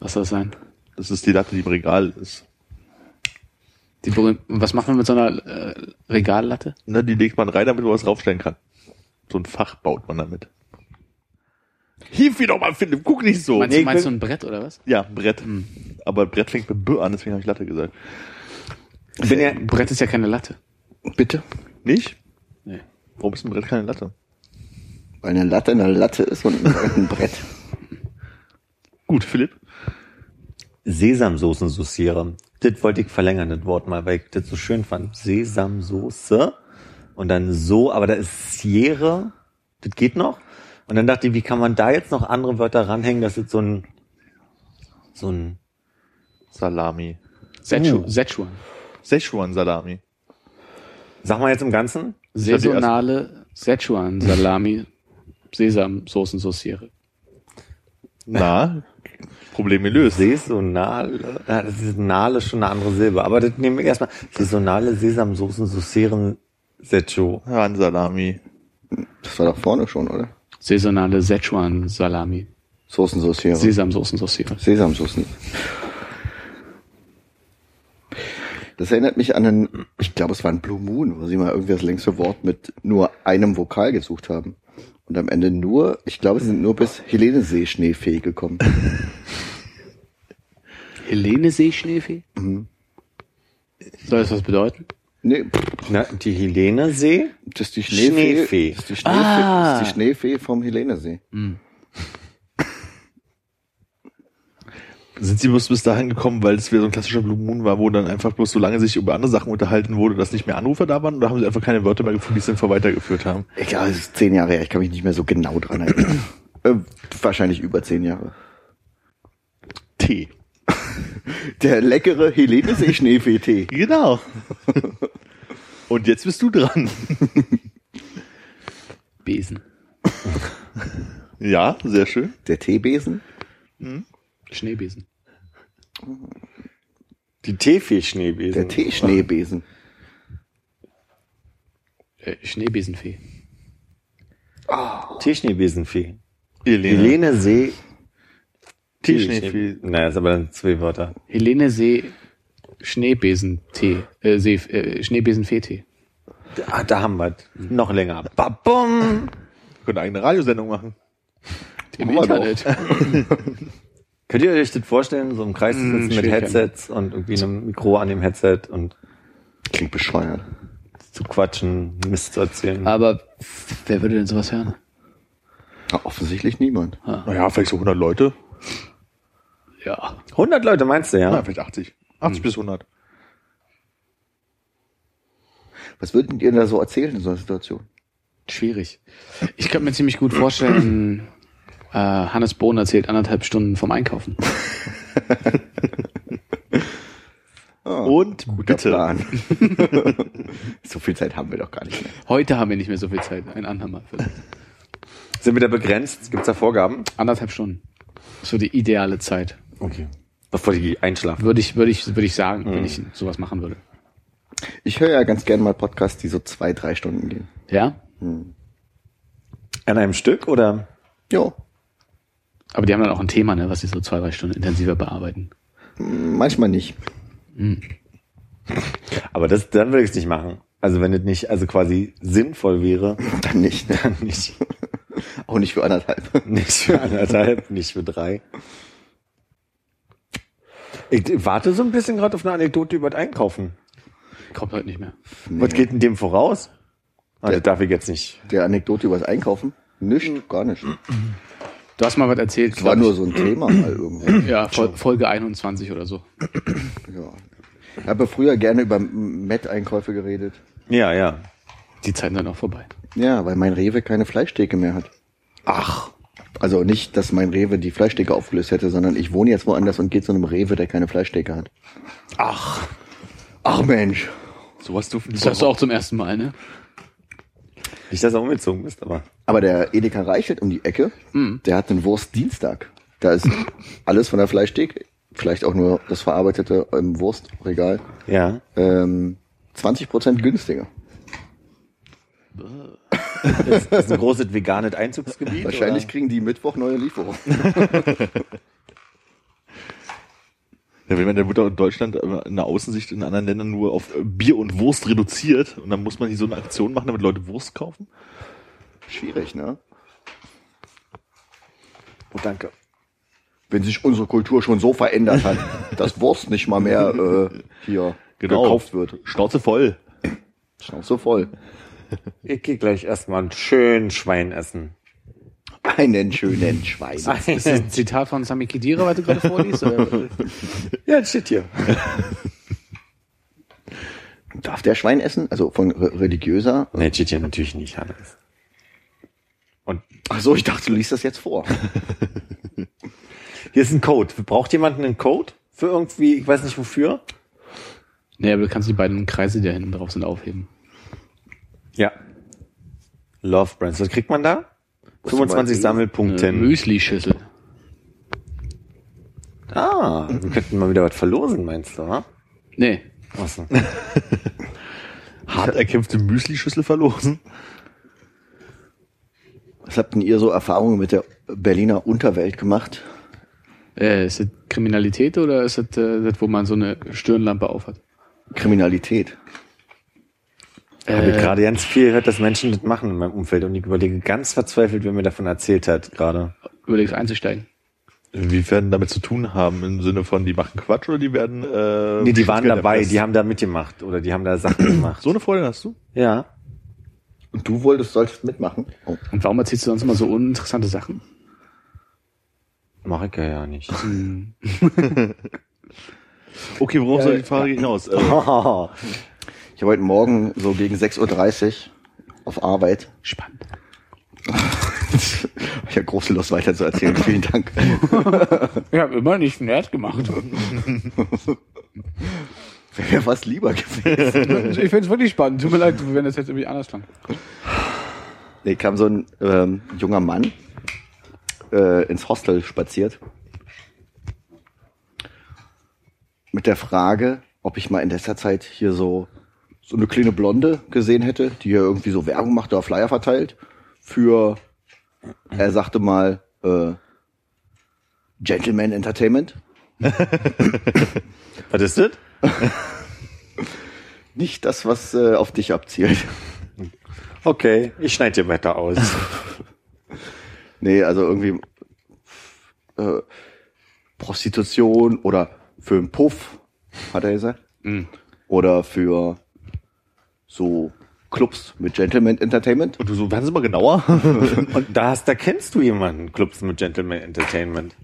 Was soll das sein? Das ist die Latte, die im Regal ist. Die was macht man mit so einer äh, Regallatte? Ne, die legt man rein, damit man was draufstellen kann. So ein Fach baut man damit. Hief wieder mal, Philipp, guck nicht so. Meinst, nee, meinst du ein Brett oder was? Ja, Brett. Aber Brett fängt mit B an, deswegen habe ich Latte gesagt. Bin ja, Brett ist ja keine Latte. Bitte? Nicht? Nee. Warum ist ein Brett keine Latte? Weil eine Latte eine Latte ist und ein Brett. Gut, Philipp. Sesamsoßen sauciere. Das wollte ich verlängern, das Wort mal, weil ich das so schön fand. Sesamsoße. Und dann so, aber da ist Sierra. Das geht noch. Und dann dachte ich, wie kann man da jetzt noch andere Wörter ranhängen, dass es so ein, so ein, Salami. Sechu, Oh. Szechuan. Szechuan Salami. sag mal jetzt im Ganzen. Saisonale Szechuan Salami Sesamsoßen sauciere. Na, Problem gelöst. Saisonale, ja, das ist Nale schon eine andere Silbe, aber das nehmen wir erstmal. Saisonale Sesamsoßen saucieren Secho. Salami. Das war doch vorne schon, oder? Saisonale Szechuan Salami Soßensauce. Sesamsoßen sauciere. Sesamsoßen. Das erinnert mich an einen, ich glaube, es war ein Blue Moon, wo sie mal irgendwie das längste Wort mit nur einem Vokal gesucht haben. Und am Ende nur, ich glaube, sie sind nur bis Helene Schneefee gekommen. Helene Seeschneefee? Mhm. Soll das was bedeuten? Nee, Na, die Helene See? das ist die Schneefee. Schneefee. Das ist die Schneefee, Ah. das ist die Schneefee vom Helenesee. Sind sie bloß bis dahin gekommen, weil es wieder so ein klassischer Blue Moon war, wo dann einfach bloß so lange sich über andere Sachen unterhalten wurde, dass nicht mehr Anrufer da waren? Oder haben sie einfach keine Wörter mehr gefunden, die es dann vor weitergeführt haben? Ich glaube, es ist zehn Jahre her, ich kann mich nicht mehr so genau dran erinnern. Äh, wahrscheinlich über zehn Jahre. Tee. Der leckere Helene Seeschneefee-Tee. Genau. Und jetzt bist du dran. Besen. Ja, sehr schön. Der Teebesen. Schneebesen. Die Teefee-Schneebesen. Der Teeschneebesen. Äh, Schneebesenfee. Teeschneebesenfee. Helene. Helene See. Teeschneefee. Naja, ist aber dann zwei Wörter. Helene See Schneebesentee. Äh, See, äh, Schneebesenfee-Tee. Ah, da haben wir noch länger. Babum. Können eine eigene Radiosendung machen. Im wir Internet. Könnt ihr euch das vorstellen, so im Kreis zu Hm, sitzen mit schwierig, Headsets und irgendwie einem Mikro an dem Headset und Klingt bescheuert. zu quatschen, Mist zu erzählen? Aber wer würde denn sowas hören? Ja, offensichtlich niemand. Naja, vielleicht so 100 Leute. Ja. 100 Leute meinst du, Ja, ja? vielleicht 80. 80 bis 100. Was würdet ihr da so erzählen in so einer Situation? Schwierig. Ich könnte mir ziemlich gut vorstellen, äh, Hannes Bohn erzählt anderthalb Stunden vom Einkaufen. Und Guter bitte. Plan. so viel Zeit haben wir doch gar nicht mehr. Heute haben wir nicht mehr so viel Zeit. Ein andermal vielleicht. Sind wir da begrenzt? Gibt's da Vorgaben? Anderthalb Stunden. So die ideale Zeit. Okay. Bevor die einschlafen. Würde ich, würde ich, würde ich sagen, wenn ich sowas machen würde. Ich höre ja ganz gerne mal Podcasts, die so zwei, drei Stunden gehen. Ja? An einem Stück oder? Jo, Aber die haben dann auch ein Thema, ne, was sie so zwei, drei Stunden intensiver bearbeiten. manchmal nicht. Aber das, dann würde ich es nicht machen. Also wenn es nicht, also quasi sinnvoll wäre, Dann nicht. Ne? dann nicht. Auch nicht für anderthalb. Nicht für anderthalb, nicht für drei. Ich warte so ein bisschen gerade auf eine Anekdote über das Einkaufen. Kommt heute nicht mehr. Was geht denn dem voraus? Das darf ich jetzt nicht. Der Anekdote übers Einkaufen? Nicht, gar nicht. Du hast mal was erzählt. Es war nur so ein Thema mal irgendwo. Ja, Fol Folge 21 oder so. Ja. Ich habe früher gerne über Met-Einkäufe geredet. Ja, ja. Die Zeiten sind auch vorbei. Ja, weil mein Rewe keine Fleischtheke mehr hat. Ach, Also nicht, dass mein Rewe die Fleischtheke aufgelöst hätte, sondern ich wohne jetzt woanders und gehe zu einem Rewe, der keine Fleischtheke hat. ach. Ach Mensch. Sowas dürfen Das hast du auch zum ersten Mal, ne? Nicht, dass er umgezogen bist, aber. Aber der Edeka Reichelt um die Ecke, der hat einen Wurstdienstag. Da ist alles von der Fleischtheke, vielleicht auch nur das verarbeitete im Wurstregal, Ja. ähm, 20% günstiger. Das ist ein großes veganes Einzugsgebiet. Wahrscheinlich Oder? kriegen die Mittwoch neue Lieferung. Ja, wenn man der Mutter in Deutschland in der Außensicht in anderen Ländern nur auf äh, Bier und Wurst reduziert und dann muss man hier so eine Aktion machen, damit Leute Wurst kaufen. Schwierig, ne? Oh, danke. Wenn sich unsere Kultur schon so verändert hat, dass Wurst nicht mal mehr äh, hier Genau. gekauft wird. Schnauze voll. Schnauze voll. Ich gehe gleich erstmal einen schönen Schwein essen. Einen schönen Schwein. Ist das ein Zitat von Sami Khedira, was du gerade vorliest? Oder? Ja, das steht hier. Darf der Schwein essen? Also von re- religiöser? Nee, das steht hier natürlich nicht, Hannes. Und Ach so, ich dachte, du liest das jetzt vor. hier ist ein Code. Braucht jemand einen Code? Für irgendwie, ich weiß nicht wofür? Nee, aber du kannst die beiden Kreise, die da hinten drauf sind, aufheben. Ja. Love Brands. Was kriegt man da? Du 25 mal Eine Sammelpunkten. Müsli-Schüssel. Ah, wir könnten mal wieder was verlosen, meinst du, wa? Nee. Achso. Hart erkämpfte Müsli-Schüssel verlosen. Was habt denn ihr so Erfahrungen mit der Berliner Unterwelt gemacht? Äh, ist das Kriminalität oder ist das, äh, das, wo man so eine Stirnlampe aufhat? Kriminalität. Ich habe Äh, gerade ganz viel gehört, dass Menschen das machen in meinem Umfeld und ich überlege ganz verzweifelt, wer mir davon erzählt hat gerade. Überlegst einzusteigen. Inwiefern damit zu tun haben, im Sinne von, die machen Quatsch oder die werden, äh, Nee, die waren dabei, die haben da mitgemacht oder die haben da Sachen gemacht. So eine Freude hast du? Ja. Und du wolltest, solltest mitmachen? Oh. Und warum erzählst du sonst immer so uninteressante Sachen? Mach ich ja, ja nicht. Okay, worauf soll die Frage hinaus? Äh, Ich habe heute Morgen so gegen 6.30 Uhr auf Arbeit. Spannend. Ich Herr Großelos weiter zu erzählen. Vielen Dank. Ja, immer nicht nerd gemacht. Wäre was lieber gewesen. Ich finde es wirklich spannend. Tut mir leid, wenn das jetzt irgendwie anders klang. Nee, kam so ein ähm, junger Mann äh, ins Hostel spaziert mit der Frage, ob ich mal in letzter Zeit hier so so eine kleine Blonde gesehen hätte, die hier irgendwie so Werbung macht oder Flyer verteilt für, er sagte mal, äh, Gentleman Entertainment. Was ist das? Nicht das, was äh, auf dich abzielt. Okay, ich schneide dir weiter aus. Nee, also irgendwie äh, Prostitution oder für einen Puff, hat er gesagt. Oder für so Clubs mit Gentleman Entertainment. Und du so, werden Sie mal genauer? Und da hast, da kennst du jemanden, Clubs mit Gentleman Entertainment.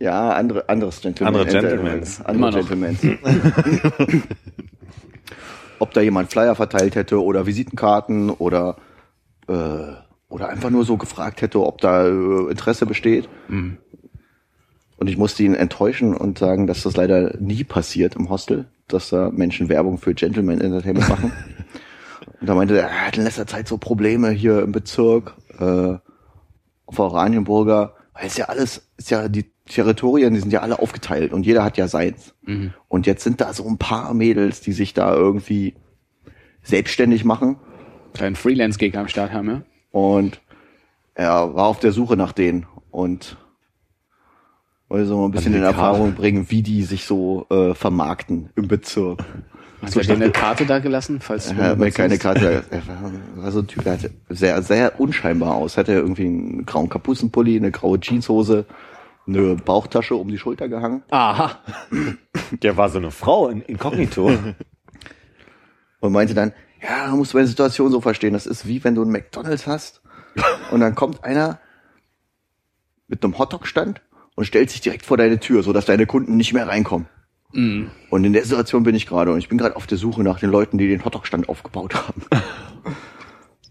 Ja, andere, anderes Gentleman. Andere Enter- Gentlemans. Andere Immer noch. Gentlemans. Ob da jemand Flyer verteilt hätte oder Visitenkarten oder, äh, oder einfach nur so gefragt hätte, ob da äh, Interesse besteht. Und ich musste ihn enttäuschen und sagen, dass das leider nie passiert im Hostel, dass da Menschen Werbung für Gentleman Entertainment machen. und da meinte er, er hat in letzter Zeit so Probleme hier im Bezirk, äh, auf Oranienburger, weil es ja alles, ist ja die Territorien, die sind ja alle aufgeteilt und jeder hat ja seins. Und jetzt sind da so ein paar Mädels, die sich da irgendwie selbstständig machen Kleinen Freelance-Gig am Start haben, ja? und er war auf der Suche nach denen und wollte so ein bisschen in Erfahrung bringen, wie die sich so äh, vermarkten im Bezirk. Hast du dir eine Karte da gelassen, falls du Er hat mir was keine ist? Karte. Er war, war so ein Typ, der hatte sehr, sehr unscheinbar aus. Hatte irgendwie einen grauen Kapuzenpulli, eine graue Jeanshose, eine Bauchtasche um die Schulter gehangen Aha. Der war so eine Frau in Inkognito. und meinte dann, ja, musst du meine Situation so verstehen. Das ist wie wenn du einen McDonalds hast und dann kommt einer mit einem Hotdog-Stand und stellt sich direkt vor deine Tür, sodass deine Kunden nicht mehr reinkommen. Und in der Situation bin ich gerade und ich bin gerade auf der Suche nach den Leuten, die den Hotdog-Stand aufgebaut haben.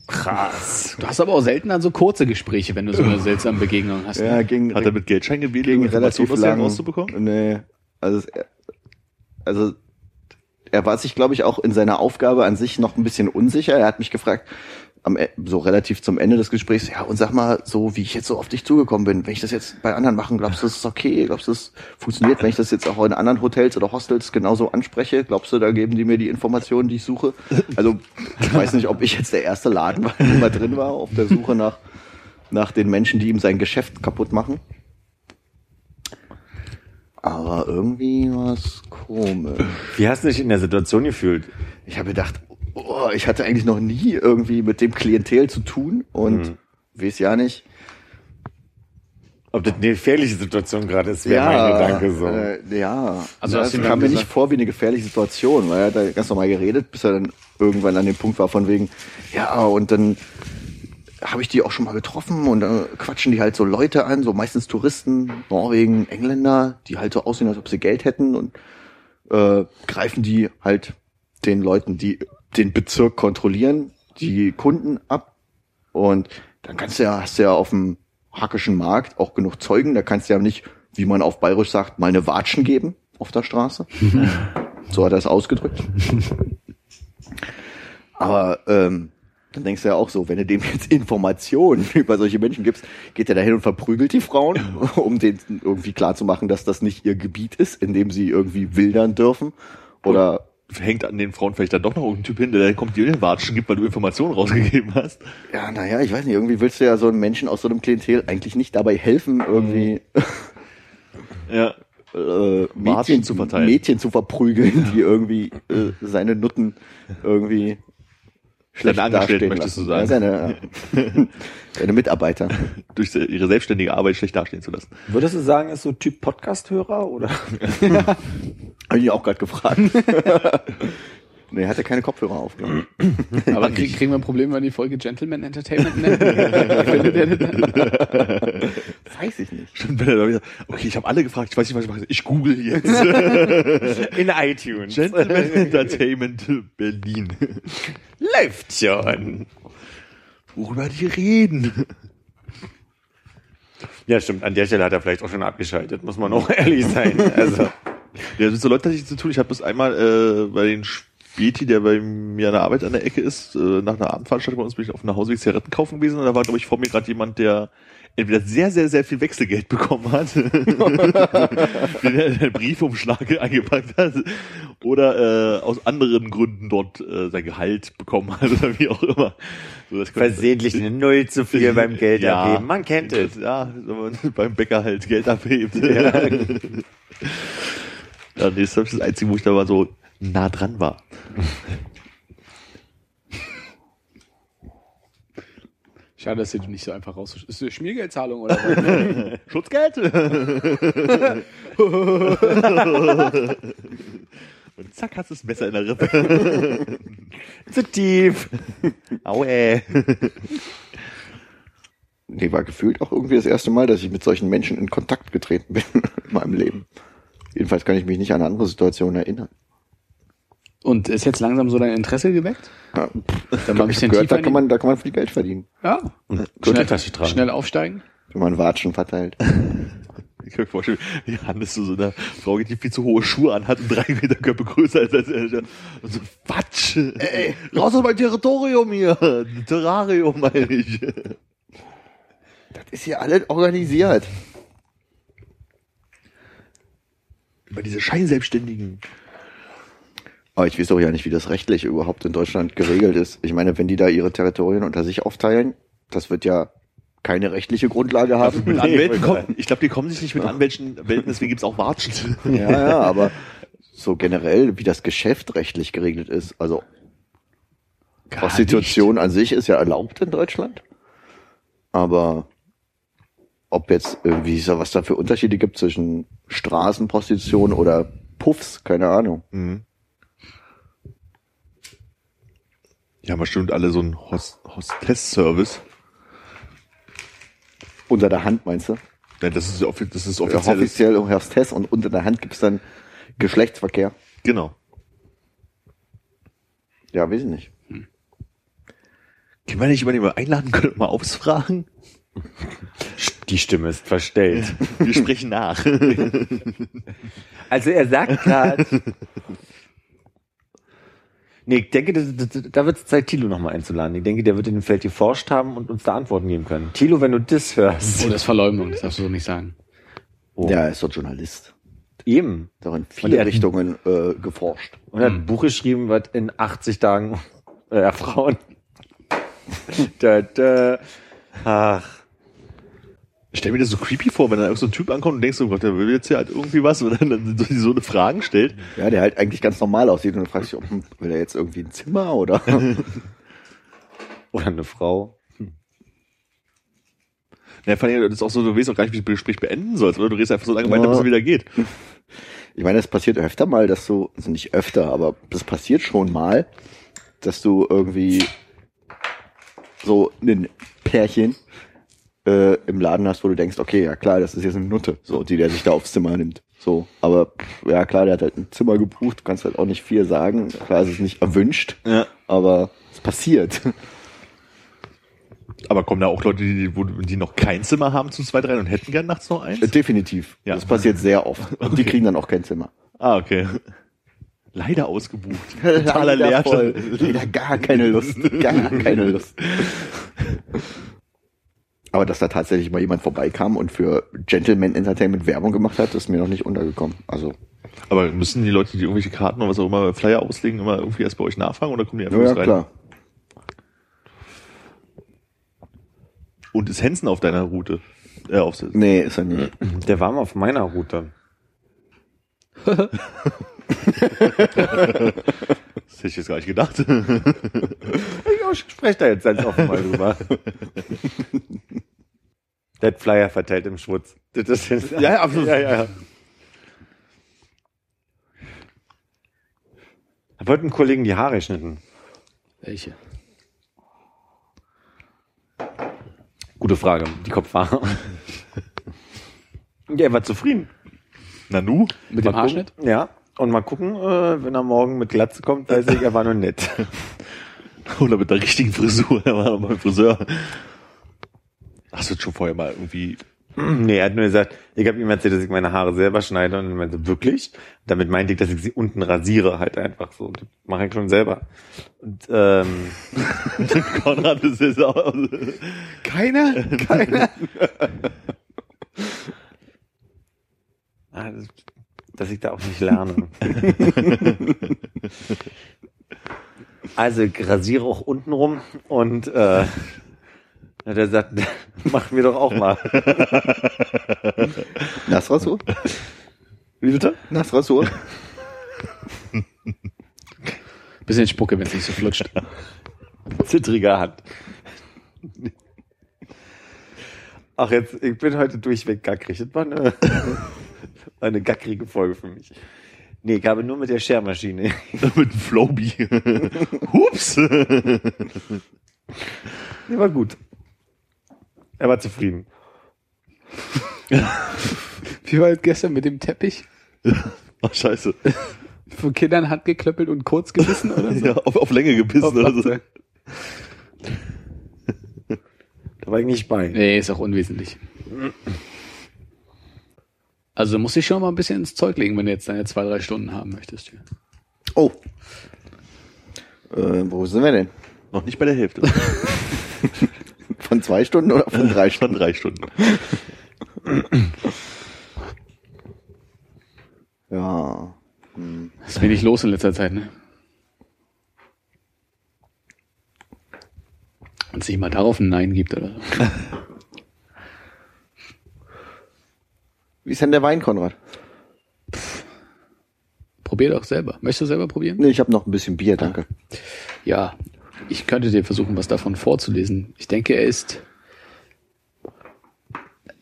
Krass. Du hast aber auch selten dann so kurze Gespräche, wenn du so eine seltsame Begegnung hast. Ja, ne? ging, Hat er mit Geldschein gewählt, ging um relativ lang rauszubekommen? Nee, also es, also er war sich, glaube ich, auch in seiner Aufgabe an sich noch ein bisschen unsicher. Er hat mich gefragt, am, E- so relativ zum Ende des Gesprächs, ja, und sag mal, so wie ich jetzt so auf dich zugekommen bin, wenn ich das jetzt bei anderen machen, glaubst du, das ist okay? Glaubst du, das funktioniert, wenn ich das jetzt auch in anderen Hotels oder Hostels genauso anspreche? Glaubst du, da geben die mir die Informationen, die ich suche? Also, ich weiß nicht, ob ich jetzt der erste Laden war, der mal drin war, auf der Suche nach, nach den Menschen, die ihm sein Geschäft kaputt machen. Aber irgendwie war's komisch. Wie hast du dich in der Situation gefühlt? Ich habe gedacht, oh, ich hatte eigentlich noch nie irgendwie mit dem Klientel zu tun und weiß ja nicht. Ob das eine gefährliche Situation gerade ist, wäre mein Gedanke so. Äh, ja, Also ja, dann kam mir gesagt- nicht vor wie eine gefährliche Situation, weil er hat da ganz normal geredet, bis er dann irgendwann an dem Punkt war von wegen, ja, und dann habe ich die auch schon mal getroffen und dann quatschen die halt so Leute an, so meistens Touristen, Norwegen, Engländer, die halt so aussehen, als ob sie Geld hätten und äh, greifen die halt den Leuten, die den Bezirk kontrollieren, die Kunden ab und dann kannst du ja, hast du ja auf dem hackischen Markt auch genug Zeugen, da kannst du ja nicht, wie man auf Bayerisch sagt, mal eine Watschen geben auf der Straße. so hat er es ausgedrückt. Aber ähm, dann denkst du ja auch so, wenn du dem jetzt Informationen über solche Menschen gibst, geht er dahin und verprügelt die Frauen, um denen irgendwie klarzumachen, dass das nicht ihr Gebiet ist, in dem sie irgendwie wildern dürfen. Oder Hängt an den Frauen vielleicht dann doch noch irgendein Typ hin, der dann kommt, dir den Watschen gibt, weil du Informationen rausgegeben hast. ja, naja, ich weiß nicht, irgendwie willst du ja so einem Menschen aus so einem Klientel eigentlich nicht dabei helfen, irgendwie Ja. äh, Mädchen zu verteilen. Mädchen zu verprügeln, die irgendwie äh, seine Nutten irgendwie schlecht dastehen möchtest du lassen. sagen. Ja, seine, seine Mitarbeiter. Durch ihre selbstständige Arbeit schlecht dastehen zu lassen. Würdest du sagen, ist so Typ Podcast-Hörer oder? Habe ich ihn auch gerade gefragt. nee, hat er keine Kopfhörer auf. ich. Aber krieg, kriegen wir ein Problem, wenn die Folge Gentleman Entertainment dann? Weiß ich nicht. Stimmt, wenn er da wieder, okay, ich habe alle gefragt, ich weiß nicht, was ich mache. Ich google jetzt. In iTunes. Gentleman Entertainment Berlin. Läuft schon. Worüber die reden. Ja, stimmt. An der Stelle hat er vielleicht auch schon abgeschaltet, muss man auch ehrlich sein. Also, Ja, das sind so Leute, die zu tun. Ich habe das einmal äh, bei den Späti, der bei mir an der Arbeit an der Ecke ist, äh, nach einer Abendveranstaltung bei uns bin ich auf einer Hausweg Zigaretten kaufen gewesen und da war, glaube ich, vor mir gerade jemand, der entweder sehr, sehr, sehr viel Wechselgeld bekommen hat, den er in einen Briefumschlag eingepackt hat, oder äh, aus anderen Gründen dort äh, sein Gehalt bekommen hat oder wie auch immer. So, das versehentlich eine Null zu viel beim Geld Ja. abgeben. Man kennt es. Ja, wenn man beim Bäcker halt Geld abhebt. Ja. Ja, nee, das ist das Einzige, wo ich da mal so nah dran war. Schade, dass du nicht so einfach raus. Ist eine Schmiergeldzahlung oder was? Schutzgeld? Und zack, hast du das Messer in der Rippe. Zu tief. Aue. Nee, war gefühlt auch irgendwie das erste Mal, dass ich mit solchen Menschen in Kontakt getreten bin in meinem Leben. Jedenfalls kann ich mich nicht an eine andere Situation erinnern. Und ist jetzt langsam so dein Interesse geweckt? Ja, Dann mal ein bisschen gehört, tiefer da kann man, da kann man viel Geld verdienen, Ja. Gürteltasche tragen. Schnell aufsteigen. wenn man Watschen verteilt. Ich kann mir vorstellen, wie Hannes zu so einer Frau geht, die viel zu hohe Schuhe anhat und drei Meter Köpfe größer ist als er. Und so, Quatsch! Ey, raus aus meinem Territorium hier! Terrarium, meine ich. Das ist hier alles organisiert. Über diese Scheinselbstständigen. Aber ich weiß auch ja nicht, wie das rechtlich überhaupt in Deutschland geregelt ist. Ich meine, wenn die da ihre Territorien unter sich aufteilen, das wird ja keine rechtliche Grundlage haben. Mit Anwälten kommen, ich glaube, die kommen sich nicht mit Anwälten, Welten, deswegen gibt's auch Watschen. Ja, ja, aber so generell, wie das Geschäft rechtlich geregelt ist, also Prostitution an sich ist ja erlaubt in Deutschland. Aber ob jetzt irgendwie so was da für Unterschiede gibt zwischen Straßenprostitution oder Puffs, keine Ahnung. Mhm. Die haben bestimmt alle so einen Host Hostess-Service. Unter der Hand meinst du? Ja, das ist, offi- das ist Ja, offiziell. offiziell Hostess und unter der Hand gibt's dann Geschlechtsverkehr. Genau. Ja, weiß ich nicht. Können wir nicht jemanden mal einladen können und mal ausfragen? Die Stimme ist verstellt. Wir sprechen nach. Also er sagt gerade. Nee, ich denke, das, das, da wird es Zeit, Thilo nochmal einzuladen. Ich denke, der wird in dem Feld geforscht haben und uns da Antworten geben können. Thilo, wenn du das hörst. Oh, das ist Verleumdung, das darfst du so nicht sagen. Oh. Ja, er ist doch Journalist. Eben. Da in viele Richtungen äh, geforscht. Und er hat ein Buch geschrieben, was in 80 Tagen äh, Frauen. da, da. Ach. Ich stell mir das so creepy vor, wenn da irgend so ein Typ ankommt und denkst, oh Gott, der will jetzt hier halt irgendwie was und dann, dann so, eine Fragen stellt. Ja, der halt eigentlich ganz normal aussieht und du fragst dich, hm, will er jetzt irgendwie ein Zimmer oder? Oder eine Frau. Ja, vor allem, das ist auch so, du weißt auch gar nicht, wie du das Gespräch beenden sollst, oder? Du redest einfach so lange weiter, Ja. bis es wieder geht. Ich meine, es passiert öfter mal, dass du, also nicht öfter, aber das passiert schon mal, dass du irgendwie so ein Pärchen äh, im Laden hast, wo du denkst, okay, ja klar, das ist jetzt eine Nutte, so, die der sich da aufs Zimmer nimmt. So, aber pff, ja klar, der hat halt ein Zimmer gebucht, du kannst halt auch nicht viel sagen. Klar, es ist nicht erwünscht, Ja. aber es passiert. Aber kommen da auch Leute, die, die noch kein Zimmer haben zu zwei, drei und hätten gern nachts noch eins? Definitiv. Ja. Das passiert sehr oft. Und die kriegen dann auch kein Zimmer. Ah, okay. Leider ausgebucht. Totaler Leider. Leider gar keine Lust. Gar keine Lust. Aber dass da tatsächlich mal jemand vorbeikam und für Gentleman Entertainment Werbung gemacht hat, ist mir noch nicht untergekommen. Also, Aber müssen die Leute, die irgendwelche Karten oder was auch immer, Flyer auslegen, immer irgendwie erst bei euch nachfragen oder kommen die einfach ja, ja rein? klar. Und ist Hensen auf deiner Route? Äh, auf, Nee, ist er nicht. Der war mal auf meiner Route. Das hätte ich jetzt gar nicht gedacht. Ich spreche da jetzt ganz offen mal drüber. Der Flyer verteilt im Schwutz. Das ist jetzt, Ja, absolut. Ja, ja. Da wollten Kollegen die Haare geschnitten. Welche? Gute Frage. Die Kopfhaare. Ja, er war zufrieden. Nanu? Mit dem Haarschnitt? Ja. Und mal gucken, äh, wenn er morgen mit Glatze kommt, weiß ich, er war nur nett. Oder mit der richtigen Frisur. Er war beim Friseur. Hast du schon vorher mal irgendwie Nee, er hat nur gesagt, ich habe ihm erzählt, dass ich meine Haare selber schneide und er meinte, wirklich? Damit meinte ich, dass ich sie unten rasiere halt einfach so. Das mache ich schon selber. Und ähm, Konrad ist jetzt auch. Keiner? Keiner? Das- dass ich da auch nicht lerne. also ich rasiere auch unten rum und äh, hat er gesagt, mach mir doch auch mal. Nassrasur? Wie bitte? Nassrasur? Bisschen Spucke, wenn es nicht so flutscht. Zittrige Hand. Ach, jetzt, ich bin heute durchweg gackrig. Das war eine, war eine gackrige Folge für mich. Nee, ich habe nur mit der Schermaschine. Mit dem Flowbee. Hups. Der war gut. Er war zufrieden. Wie war das gestern mit dem Teppich? Ach, scheiße. Von Kindern handgeklöppelt und kurz gebissen oder so? Ja, auf, auf Länge gebissen Auf oder so. Da war ich nicht bei. Nee, ist auch unwesentlich. Also musst du dich schon mal ein bisschen ins Zeug legen, wenn du jetzt deine zwei, drei Stunden haben möchtest. Oh. Äh, wo sind wir denn? Noch nicht bei der Hälfte. Von zwei Stunden oder von drei Stunden? drei Stunden. Ja. Ist wenig los in letzter Zeit, ne? Und sich mal darauf ein Nein gibt oder so. Wie ist denn der Wein, Konrad? Probier doch selber. Möchtest du selber probieren? Nee, ich habe noch ein bisschen Bier, danke. Ja, ich könnte dir versuchen, was davon vorzulesen. Ich denke, er ist.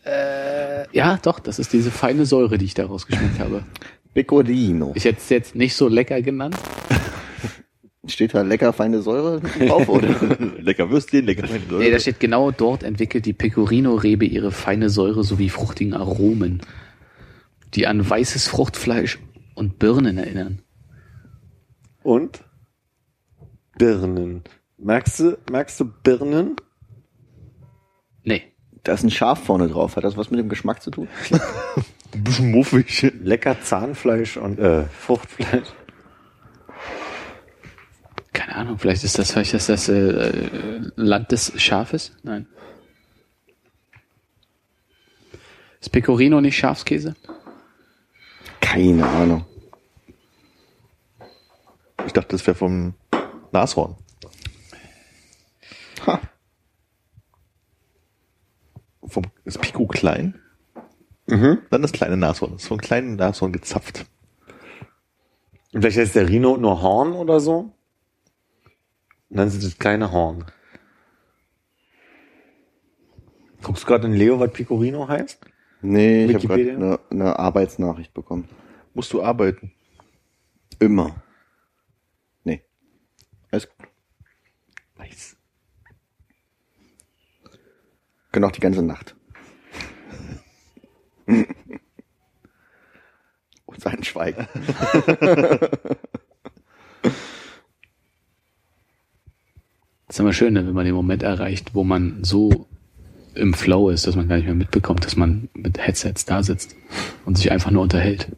Äh, ja, doch, das ist diese feine Säure, die ich da rausgeschmeckt habe. Pecorino. Ich hätte es jetzt nicht so lecker genannt. Steht da lecker feine Säure drauf, oder? lecker Würstchen, lecker meine Nee, da steht genau dort entwickelt die Pecorino-Rebe ihre feine Säure sowie fruchtigen Aromen, die an weißes Fruchtfleisch und Birnen erinnern. Und? Birnen. Merkst du, merkst du Birnen? Nee. Da ist ein Schaf vorne drauf. Hat das was mit dem Geschmack zu tun? Ein bisschen muffig. Lecker Zahnfleisch und äh, Fruchtfleisch. Keine Ahnung, vielleicht ist das, vielleicht ist das äh, Land des Schafes? Nein. Ist Pecorino nicht Schafskäse? Keine Ahnung. Ich dachte, das wäre vom Nashorn. Ha. Vom, ist Pico klein? Mhm. Dann das kleine Nashorn. Das ist vom kleinen Nashorn gezapft. Und vielleicht heißt der Rhino nur Horn oder so? Und dann sind das kleine Horn. Guckst du gerade in Leo, was Pecorino heißt? Nee, ich habe gerade eine, eine Arbeitsnachricht bekommen. Musst du arbeiten. Immer. Nee. Alles gut. Nice. Können auch die ganze Nacht. Und sein Schweigen. ist immer schön, ne, wenn man den Moment erreicht, wo man so im Flow ist, dass man gar nicht mehr mitbekommt, dass man mit Headsets da sitzt und sich einfach nur unterhält.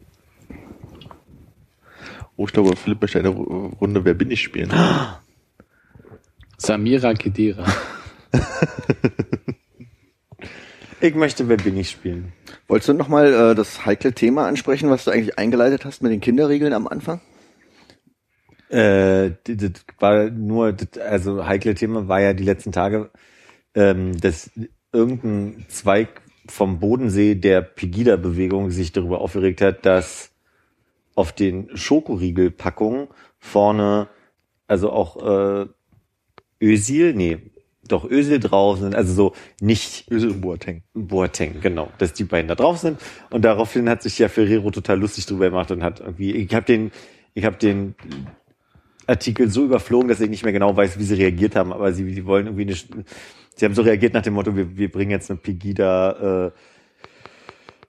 Oh, ich glaube, Philipp möchte eine Runde Wer bin ich spielen. Samira Kedira. Ich möchte Wer bin ich spielen. Wolltest du nochmal äh, das heikle Thema ansprechen, was du eigentlich eingeleitet hast mit den Kinderregeln am Anfang? Äh, das war nur, das, also heikle Thema war ja die letzten Tage, ähm, dass irgendein Zweig vom Bodensee der Pegida-Bewegung sich darüber aufgeregt hat, dass auf den Schokoriegelpackungen vorne, also auch äh, Ösil, nee, doch Ösil drauf sind, also so nicht Ösel und Boateng. Boateng, genau, dass die beiden da drauf sind. Und daraufhin hat sich ja Ferrero total lustig drüber gemacht und hat irgendwie, ich habe den, ich habe den Artikel so überflogen, dass ich nicht mehr genau weiß, wie sie reagiert haben, aber sie, sie wollen irgendwie eine, sie haben so reagiert nach dem Motto, wir, wir bringen jetzt eine Pegida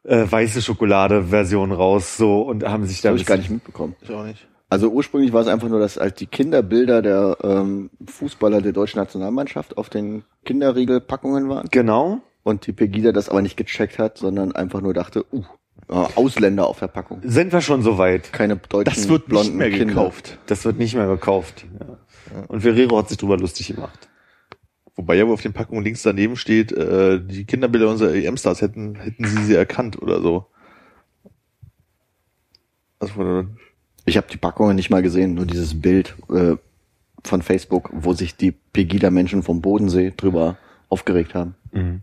äh, äh, weiße Schokolade-Version raus, so und haben sich da Das habe ich gar nicht mitbekommen. Ich auch nicht. Also ursprünglich war es einfach nur, dass halt die Kinderbilder der ähm, Fußballer der deutschen Nationalmannschaft auf den Kinderriegelpackungen waren. Genau. und die Pegida das aber nicht gecheckt hat, sondern einfach nur dachte, uh, Ausländer auf Verpackung. Sind wir schon so weit? Keine deutschen Das wird nicht blonden mehr Kinder. gekauft. Das wird nicht mehr gekauft. Ja. Und Ferrero hat sich drüber lustig gemacht. Wobei ja wohl auf den Packungen links daneben steht, äh, die Kinderbilder unserer EM-Stars hätten, hätten sie sie erkannt oder so. Also, Ich habe die Packungen nicht mal gesehen, nur dieses Bild äh, von Facebook, wo sich die Pegida-Menschen vom Bodensee drüber aufgeregt haben. Mhm.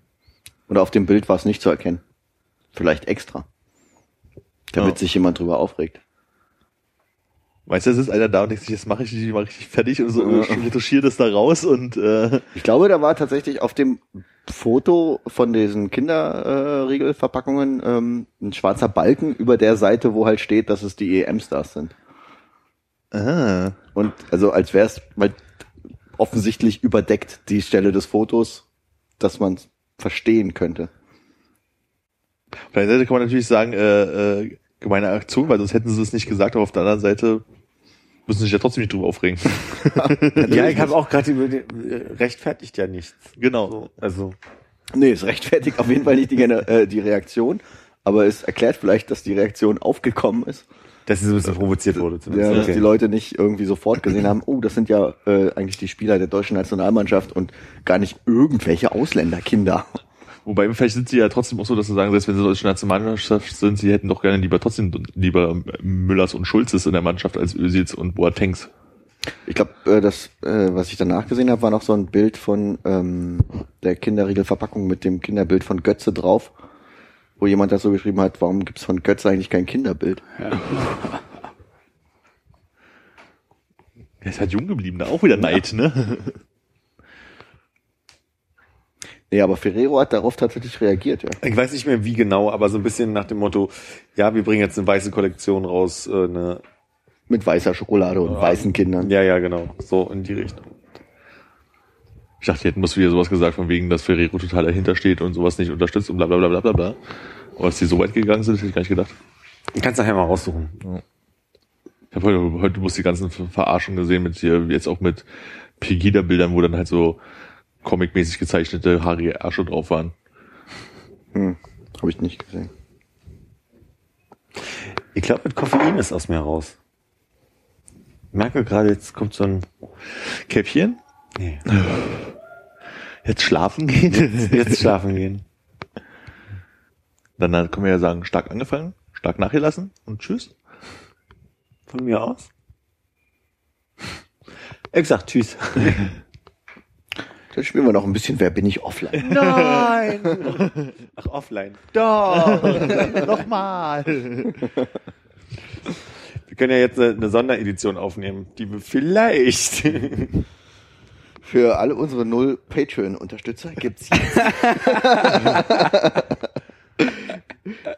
Und auf dem Bild war es nicht zu erkennen. Vielleicht extra. Damit Ja. sich jemand drüber aufregt. Weißt du, es ist einer da und denkt sich, jetzt mache ich die mal richtig fertig und so retuschiert es da raus und äh, Ich glaube, da war tatsächlich auf dem Foto von diesen Kinderriegelverpackungen ähm, ein schwarzer Balken über der Seite, wo halt steht, dass es die EM-Stars sind. ah, Und also als wäre es weil offensichtlich überdeckt die Stelle des Fotos, dass man verstehen könnte. Auf der einen Seite kann man natürlich sagen, äh, äh, gemeine Aktion, weil sonst hätten sie es nicht gesagt, aber auf der anderen Seite müssen sie sich ja trotzdem nicht drüber aufregen. Ja, ich habe auch gerade äh, rechtfertigt ja nichts. genau. So, also Nee, es rechtfertigt auf jeden Fall nicht die, äh, die Reaktion, aber es erklärt vielleicht, dass die Reaktion aufgekommen ist. dass sie so ein bisschen provoziert wurde. Ja, Zumindest. dass die Leute nicht irgendwie sofort gesehen haben, oh, das sind ja äh, eigentlich die Spieler der deutschen Nationalmannschaft und gar nicht irgendwelche Ausländerkinder. Wobei vielleicht sind sie ja trotzdem auch so, dass sie sagen, selbst wenn sie deutsche Nationalmannschaft sind, sie hätten doch gerne lieber trotzdem lieber Müllers und Schulzes in der Mannschaft als Özils und Boatengs. Ich glaube, äh, das, äh, was ich danach gesehen habe, war noch so ein Bild von ähm, der Kinderriegelverpackung mit dem Kinderbild von Götze drauf, wo jemand das so geschrieben hat, warum gibt's von Götze eigentlich kein Kinderbild? Er ist halt jung geblieben, da auch wieder Neid, ne? Nee, aber Ferrero hat darauf tatsächlich reagiert, ja. Ich weiß nicht mehr wie genau, aber so ein bisschen nach dem Motto, ja, wir bringen jetzt eine weiße Kollektion raus, äh, eine, Mit weißer Schokolade und weißen Kindern. ja, ja, genau, so in die Richtung. Ich dachte, die hätten bloß wieder sowas gesagt, von wegen, dass Ferrero total dahinter steht und sowas nicht unterstützt und bla bla bla bla bla bla. Aber dass die so weit gegangen sind, hätte ich gar nicht gedacht. Du kannst nachher mal raussuchen. Ich habe heute, heute bloß die ganzen Ver- Verarschungen gesehen mit hier, jetzt auch mit Pegida-Bildern, wo dann halt so comicmäßig gezeichnete haarige Ärsche drauf waren. Hm, Habe ich nicht gesehen. Ich glaube, mit Koffein ist aus mir raus. Ich merke gerade, jetzt kommt so ein, Käppchen? nee, Jetzt schlafen gehen? jetzt schlafen gehen. Dann, dann können wir ja sagen, stark angefangen, stark nachgelassen und tschüss. Von mir aus. Ich sag tschüss. Dann spielen wir noch ein bisschen Wer bin ich offline? Nein! Ach, offline. Doch! Nochmal! Wir können ja jetzt eine, eine Sonderedition aufnehmen, die wir vielleicht. Für alle unsere null Patreon-Unterstützer gibt's jetzt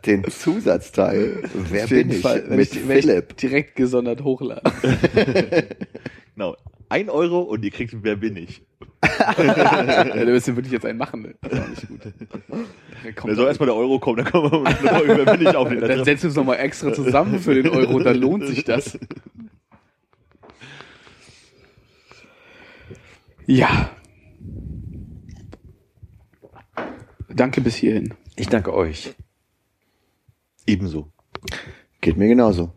den Zusatzteil Wer Auf bin jeden ich? Fall, mit ich Philipp. direkt gesondert hochladen. Genau. Ein Euro und ihr kriegt Wer bin ich? ja, da müssen wir wirklich jetzt einen machen. Ne? Das ist auch nicht gut. Da soll erstmal der Euro kommen, dann kommen wir mit Wer bin ich auf den dann setzen wir uns nochmal extra zusammen für den Euro, dann lohnt sich das. Ja. Danke bis hierhin. Ich danke euch. Ebenso. Geht mir genauso.